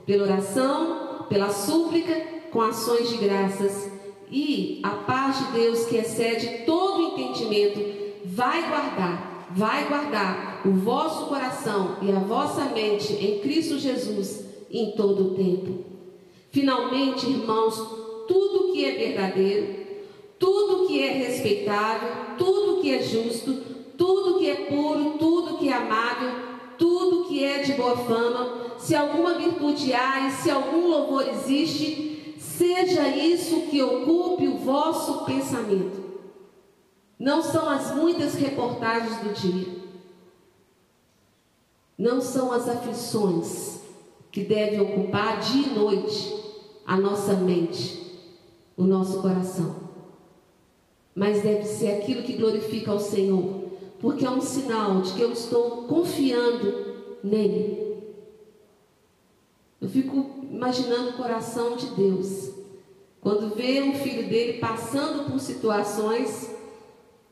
pela oração, pela súplica, com ações de graças. E a paz de Deus, que excede todo entendimento, vai guardar, vai guardar o vosso coração e a vossa mente em Cristo Jesus em todo o tempo. Finalmente, irmãos, tudo que é verdadeiro, tudo que é respeitável, tudo que é justo, tudo que é puro, tudo que é amável, tudo que é de boa fama, se alguma virtude há e se algum louvor existe, seja isso que ocupe o vosso pensamento. Não são as muitas reportagens do dia, não são as aflições que devem ocupar dia e noite a nossa mente, o nosso coração mas deve ser aquilo que glorifica ao Senhor, porque é um sinal de que eu estou confiando nele. Eu fico imaginando o coração de Deus, quando vê um filho dele passando por situações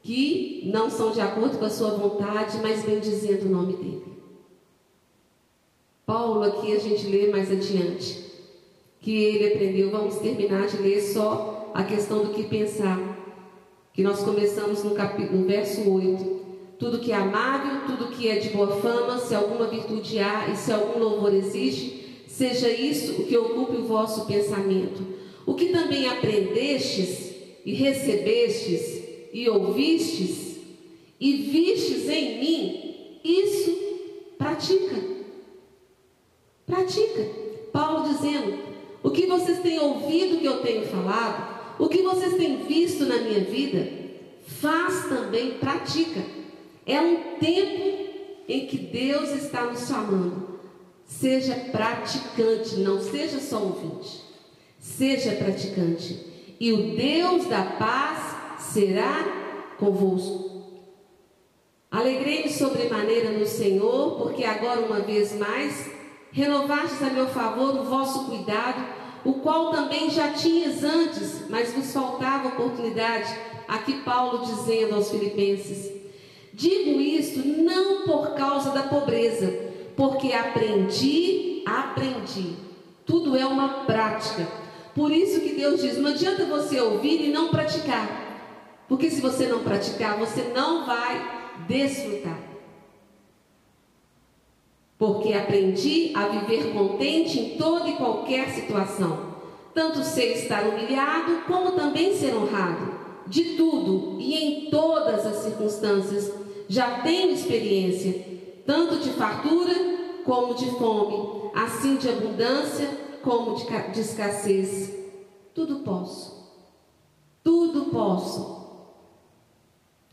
que não são de acordo com a sua vontade, mas bem dizendo o nome dele. Paulo, aqui a gente lê mais adiante, que ele aprendeu, vamos terminar de ler só a questão do que pensar que nós começamos no, no verso 8. Tudo que é amável, tudo que é de boa fama, se alguma virtude há e se algum louvor existe, seja isso o que ocupe o vosso pensamento. O que também aprendestes e recebestes e ouvistes e vistes em mim, isso pratica. Pratica. Paulo dizendo: o que vocês têm ouvido que eu tenho falado, o que vocês têm visto na minha vida, faz também, pratica. É um tempo em que Deus está nos chamando. Seja praticante, não seja só ouvinte. Seja praticante. E o Deus da paz será convosco. Alegrei-me sobremaneira no Senhor, porque agora, uma vez mais, renovastes a meu favor o vosso cuidado o qual também já tinhas antes, mas vos faltava oportunidade. Aqui Paulo dizendo aos filipenses: Digo isto não por causa da pobreza, porque aprendi, aprendi. Tudo é uma prática. Por isso que Deus diz: não adianta você ouvir e não praticar. Porque se você não praticar, você não vai desfrutar. Porque aprendi a viver contente em toda e qualquer situação, tanto ser estar humilhado, como também ser honrado. De tudo e em todas as circunstâncias, já tenho experiência, tanto de fartura como de fome, assim de abundância como de, de escassez. Tudo posso. Tudo posso.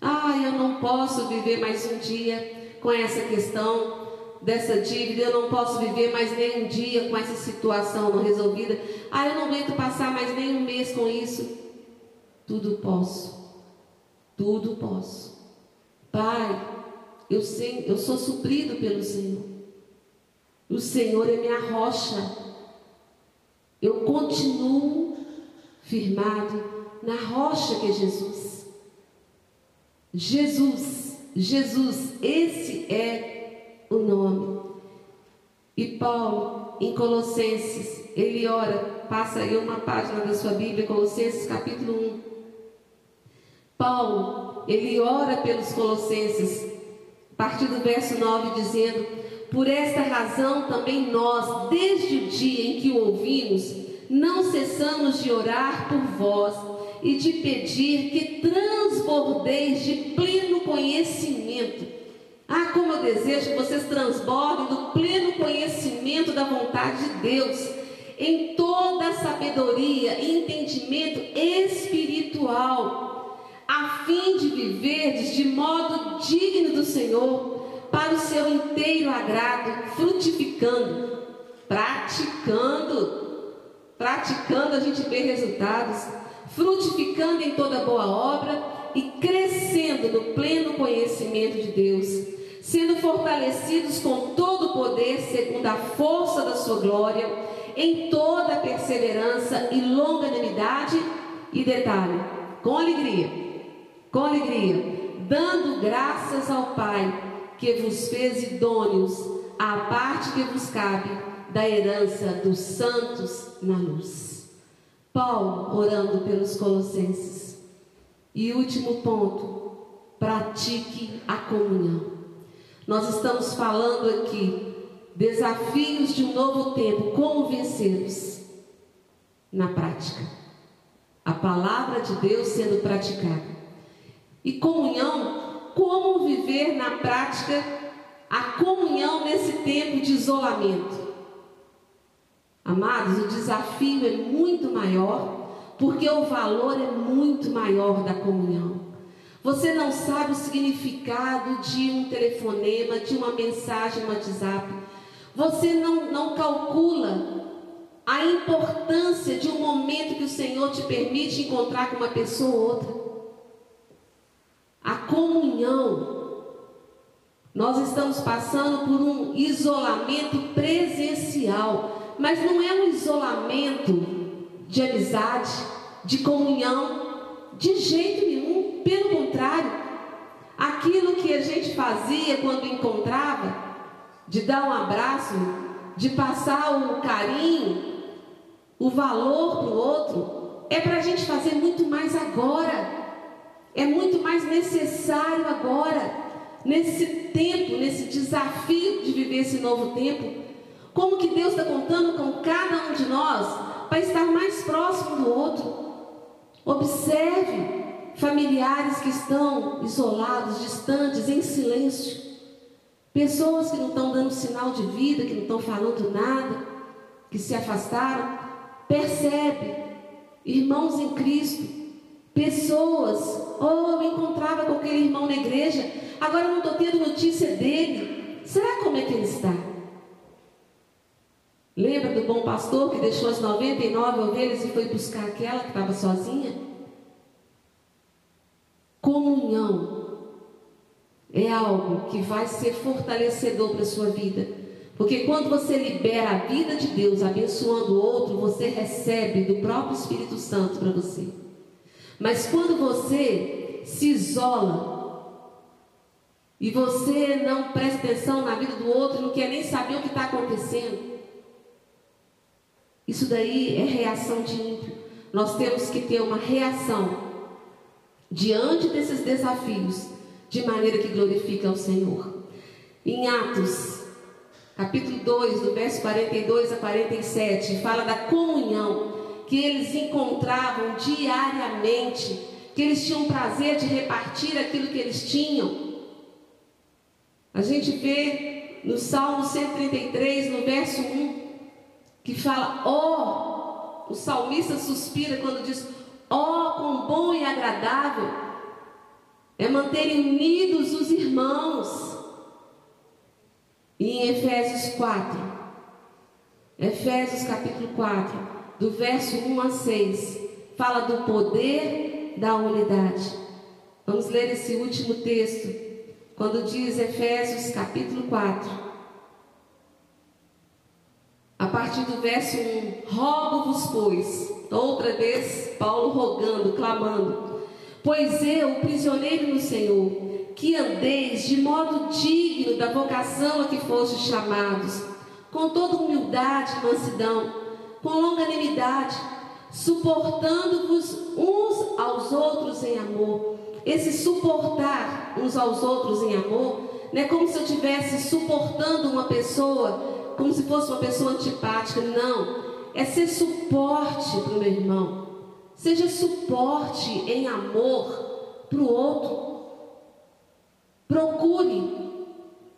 Ah, eu não posso viver mais um dia com essa questão dessa dívida, eu não posso viver mais nem um dia com essa situação não resolvida. Ah, eu não aguento passar mais nem um mês com isso. Tudo posso. Tudo posso. Pai, eu, sei, eu sou suprido pelo Senhor. O Senhor é minha rocha. Eu continuo firmado na rocha que é Jesus. Jesus, Jesus, esse é o nome. E Paulo, em Colossenses, ele ora, passa aí uma página da sua Bíblia, Colossenses capítulo 1. Paulo, ele ora pelos Colossenses, a partir do verso 9, dizendo: Por esta razão também nós, desde o dia em que o ouvimos, não cessamos de orar por vós e de pedir que transbordeis de pleno conhecimento. Ah, como eu desejo que vocês transbordem do pleno conhecimento da vontade de Deus, em toda a sabedoria e entendimento espiritual, a fim de viverdes de modo digno do Senhor, para o seu inteiro agrado, frutificando, praticando, praticando a gente vê resultados, frutificando em toda boa obra e crescendo no pleno conhecimento de Deus sendo fortalecidos com todo o poder, segundo a força da sua glória, em toda perseverança e longanimidade, e detalhe, com alegria, com alegria, dando graças ao Pai, que vos fez idôneos à parte que vos cabe da herança dos santos na luz. Paulo orando pelos colossenses. E último ponto, pratique a comunhão. Nós estamos falando aqui desafios de um novo tempo, como vencê-los na prática. A palavra de Deus sendo praticada. E comunhão, como viver na prática a comunhão nesse tempo de isolamento. Amados, o desafio é muito maior, porque o valor é muito maior da comunhão. Você não sabe o significado de um telefonema, de uma mensagem no WhatsApp. Você não, não calcula a importância de um momento que o Senhor te permite encontrar com uma pessoa ou outra. A comunhão. Nós estamos passando por um isolamento presencial, mas não é um isolamento de amizade, de comunhão, de jeito nenhum, pelo contrário, aquilo que a gente fazia quando encontrava, de dar um abraço, de passar o carinho, o valor para o outro, é para a gente fazer muito mais agora, é muito mais necessário agora, nesse tempo, nesse desafio de viver esse novo tempo. Como que Deus está contando com cada um de nós para estar mais próximo do outro. Observe familiares que estão isolados, distantes, em silêncio. Pessoas que não estão dando sinal de vida, que não estão falando nada, que se afastaram. Percebe, irmãos em Cristo, pessoas, oh, eu encontrava com aquele irmão na igreja, agora não estou tendo notícia dele. Será como é que ele está? Lembra do bom pastor que deixou as 99 ovelhas e foi buscar aquela que estava sozinha? Comunhão é algo que vai ser fortalecedor para a sua vida. Porque quando você libera a vida de Deus abençoando o outro, você recebe do próprio Espírito Santo para você. Mas quando você se isola e você não presta atenção na vida do outro, não quer nem saber o que está acontecendo, isso daí é reação de ímpio. Nós temos que ter uma reação diante desses desafios, de maneira que glorifique ao Senhor. Em Atos, capítulo 2, do verso 42 a 47, fala da comunhão que eles encontravam diariamente, que eles tinham prazer de repartir aquilo que eles tinham. A gente vê no Salmo 133, no verso 1, que fala, ó, oh, o salmista suspira quando diz, ó, oh, quão bom e agradável é manterem unidos os irmãos. E em Efésios 4, Efésios capítulo 4, do verso 1 a 6, fala do poder da unidade. Vamos ler esse último texto, quando diz Efésios capítulo 4, a partir do verso 1: Rogo-vos, pois, outra vez, Paulo rogando, clamando, pois eu, prisioneiro no Senhor, que andeis de modo digno da vocação a que fostes chamados, com toda humildade e mansidão, com longanimidade, suportando-vos uns aos outros em amor. Esse suportar uns aos outros em amor, não é como se eu estivesse suportando uma pessoa como se fosse uma pessoa antipática. Não. É ser suporte para o meu irmão. Seja suporte em amor para o outro. Procure.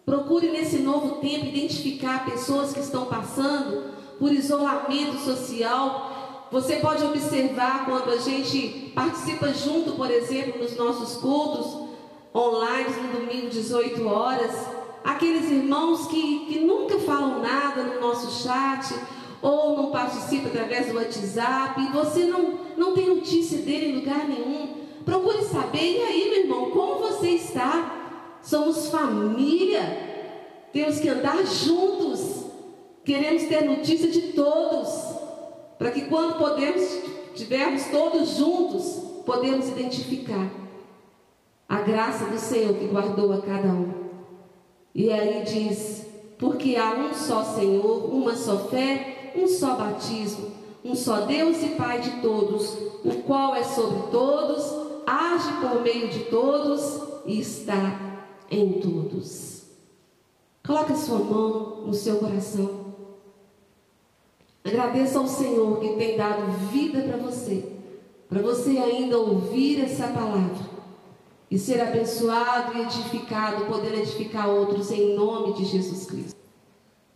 Procure nesse novo tempo identificar pessoas que estão passando por isolamento social. Você pode observar quando a gente participa junto, por exemplo, nos nossos cultos online no domingo 18 horas aqueles irmãos que, que nunca falam nada no nosso chat ou não participam através do WhatsApp e você não, não tem notícia dele em lugar nenhum. Procure saber, e aí, meu irmão, como você está? Somos família, temos que andar juntos, queremos ter notícia de todos, para que quando podemos, tivermos todos juntos, podemos identificar a graça do Senhor que guardou a cada um. E aí diz: porque há um só Senhor, uma só fé, um só batismo, um só Deus e Pai de todos, o qual é sobre todos, age por meio de todos e está em todos. Coloque a sua mão no seu coração. Agradeça ao Senhor que tem dado vida para você, para você ainda ouvir essa palavra e ser abençoado e edificado, poder edificar outros em nome de Jesus Cristo.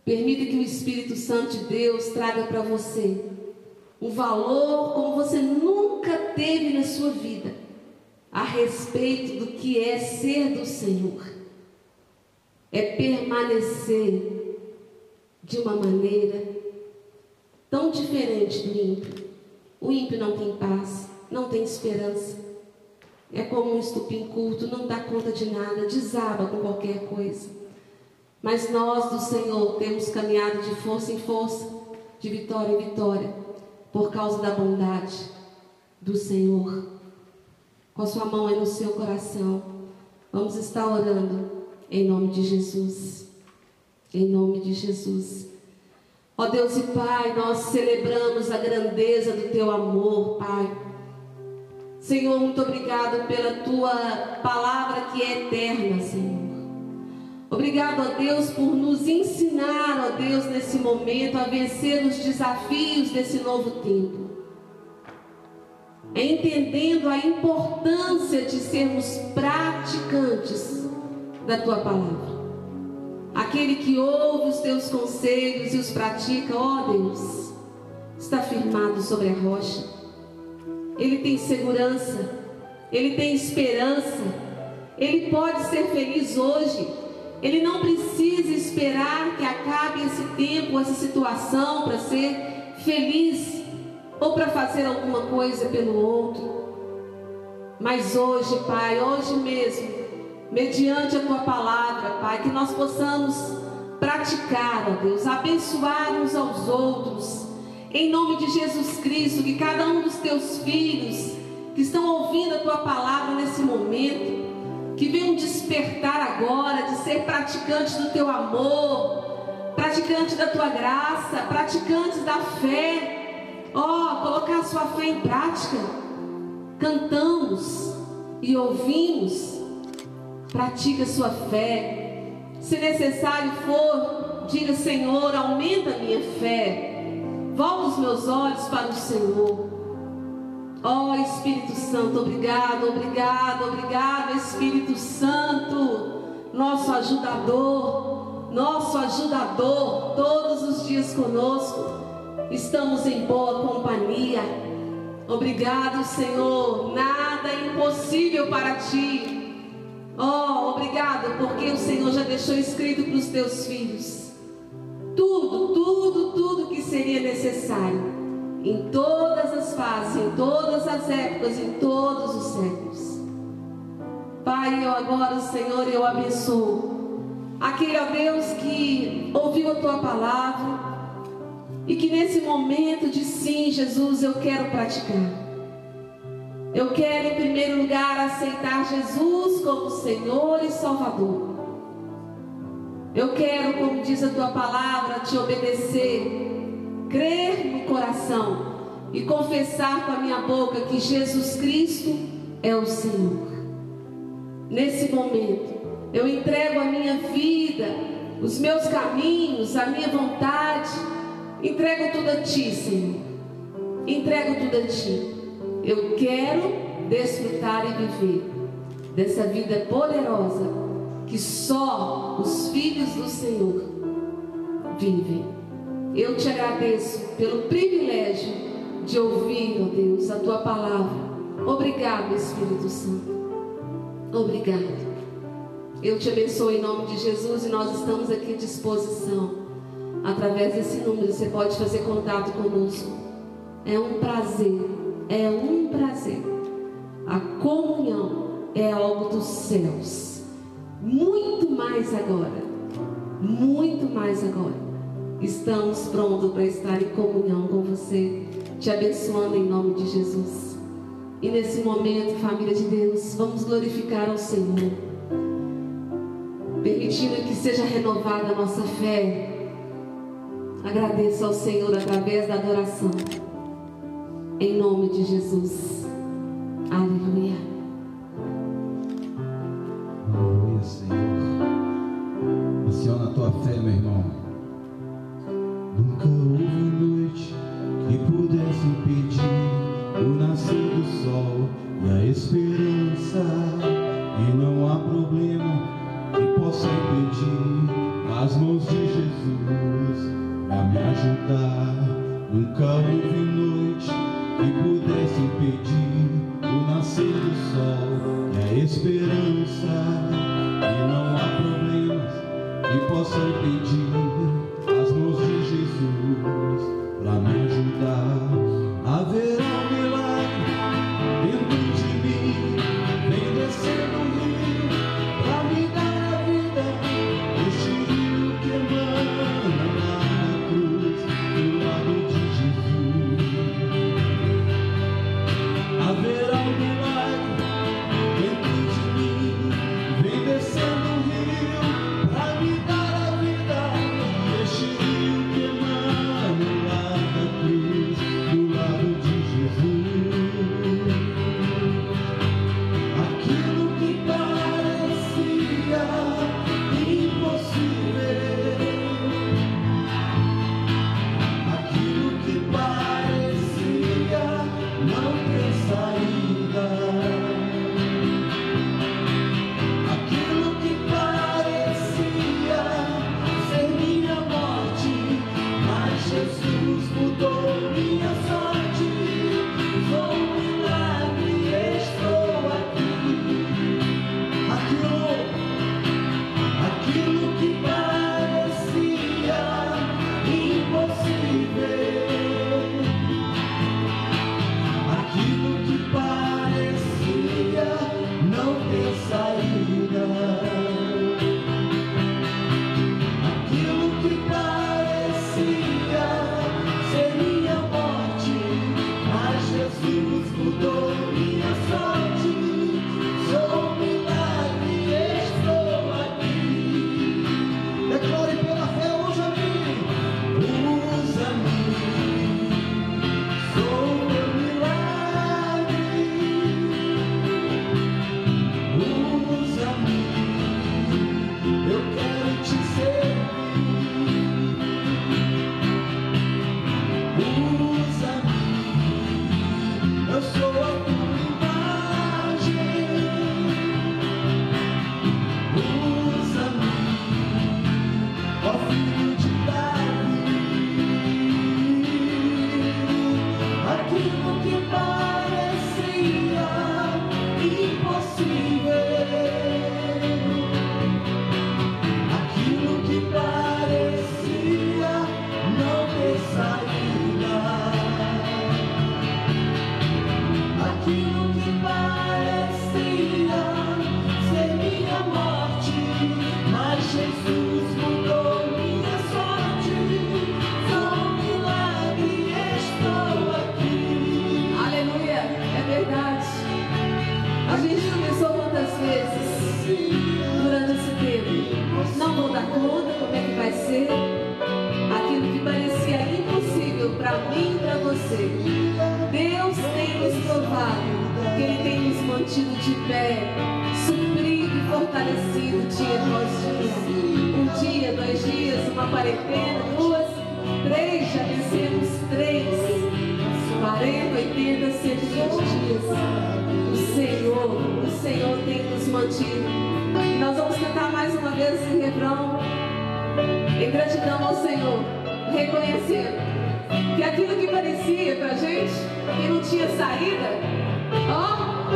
Permita que o Espírito Santo de Deus traga para você um valor como você nunca teve na sua vida a respeito do que é ser do Senhor. É permanecer de uma maneira tão diferente do ímpio. O ímpio não tem paz, não tem esperança. É como um estupim curto, não dá conta de nada, desaba com qualquer coisa. Mas nós do Senhor temos caminhado de força em força, de vitória em vitória, por causa da bondade do Senhor. Com a sua mão aí no seu coração, vamos estar orando em nome de Jesus. Em nome de Jesus. Ó Deus e Pai, nós celebramos a grandeza do teu amor, Pai. Senhor, muito obrigado pela tua palavra que é eterna, Senhor. Obrigado, ó Deus, por nos ensinar, ó Deus, nesse momento a vencer os desafios desse novo tempo. Entendendo a importância de sermos praticantes da tua palavra. Aquele que ouve os teus conselhos e os pratica, ó Deus, está firmado sobre a rocha. Ele tem segurança, ele tem esperança, ele pode ser feliz hoje. Ele não precisa esperar que acabe esse tempo, essa situação para ser feliz ou para fazer alguma coisa pelo outro. Mas hoje, Pai, hoje mesmo, mediante a tua palavra, Pai, que nós possamos praticar, ó Deus, abençoar uns aos outros, em nome de Jesus Cristo, que cada um dos teus filhos que estão ouvindo a tua palavra nesse momento, que venham despertar agora de ser praticantes do teu amor, praticantes da tua graça, praticantes da fé, ó, colocar a sua fé em prática. Cantamos e ouvimos pratique a sua fé. Se necessário for, diga: Senhor, aumenta a minha fé. Volta os meus olhos para o Senhor. Ó oh, Espírito Santo, obrigado, obrigado, obrigado, Espírito Santo, nosso ajudador, nosso ajudador, todos os dias conosco. Estamos em boa companhia. Obrigado, Senhor. Nada é impossível para ti. Oh, obrigado, porque o Senhor já deixou escrito para os teus filhos tudo, tudo, tudo que seria necessário em todas as fases, em todas as épocas, em todos os séculos. Pai, eu agora, Senhor, eu abençoo aquele, ó Deus, que ouviu a tua palavra e que nesse momento de sim, Jesus, eu quero praticar. Eu quero, em primeiro lugar, aceitar Jesus como Senhor e Salvador. Eu quero, como diz a tua palavra, te obedecer, crer no coração e confessar com a minha boca que Jesus Cristo é o Senhor. Nesse momento, eu entrego a minha vida, os meus caminhos, a minha vontade, entrego tudo a ti, Senhor. Entrego tudo a ti. Eu quero desfrutar e viver dessa vida poderosa que só os filhos do Senhor vivem. Eu te agradeço pelo privilégio de ouvir, ó Deus, a tua palavra. Obrigado, Espírito Santo. Obrigado. Eu te abençoo em nome de Jesus e nós estamos aqui à disposição. Através desse número você pode fazer contato conosco. É um prazer é um prazer. A comunhão é algo dos céus. Muito mais agora. Muito mais agora. Estamos prontos para estar em comunhão com você, te abençoando em nome de Jesus. E nesse momento, família de Deus, vamos glorificar ao Senhor, permitindo que seja renovada a nossa fé. Agradeço ao Senhor através da adoração. Em nome de Jesus. Aleluia. Senhor. Aciona a tua fé, meu irmão. Nunca houve noite que pudesse impedir o nascer do sol e a esperança. E não há problema que possa impedir as mãos de Jesus a me ajudar. Nunca houve quarentena, duas, três, já vencemos três, 40, 80, 100 dias. O Senhor, o Senhor tem nos mantido. E nós vamos cantar mais uma vez esse refrão em gratidão ao Senhor, reconhecendo que aquilo que parecia pra gente que não tinha saída, ó,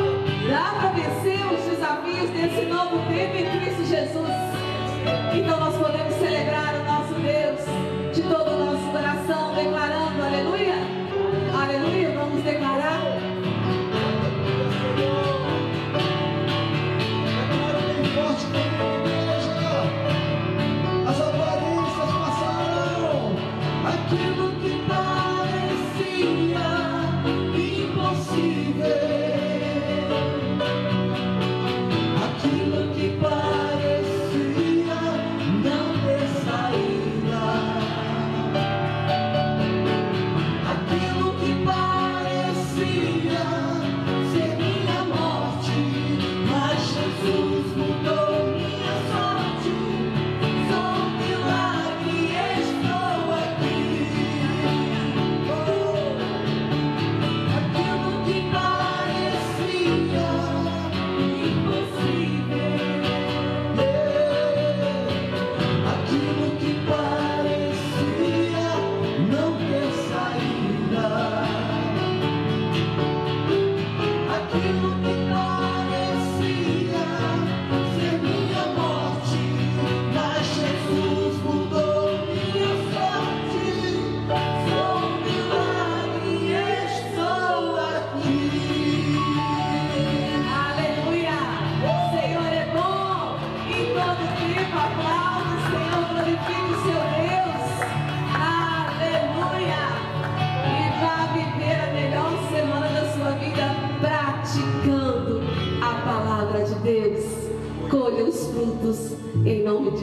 dá pra vencer os desafios desse novo tempo em Cristo Jesus. Então nós podemos celebrar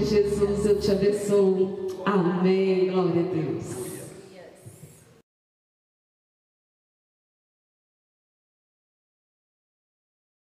Jesus eu te abençoo.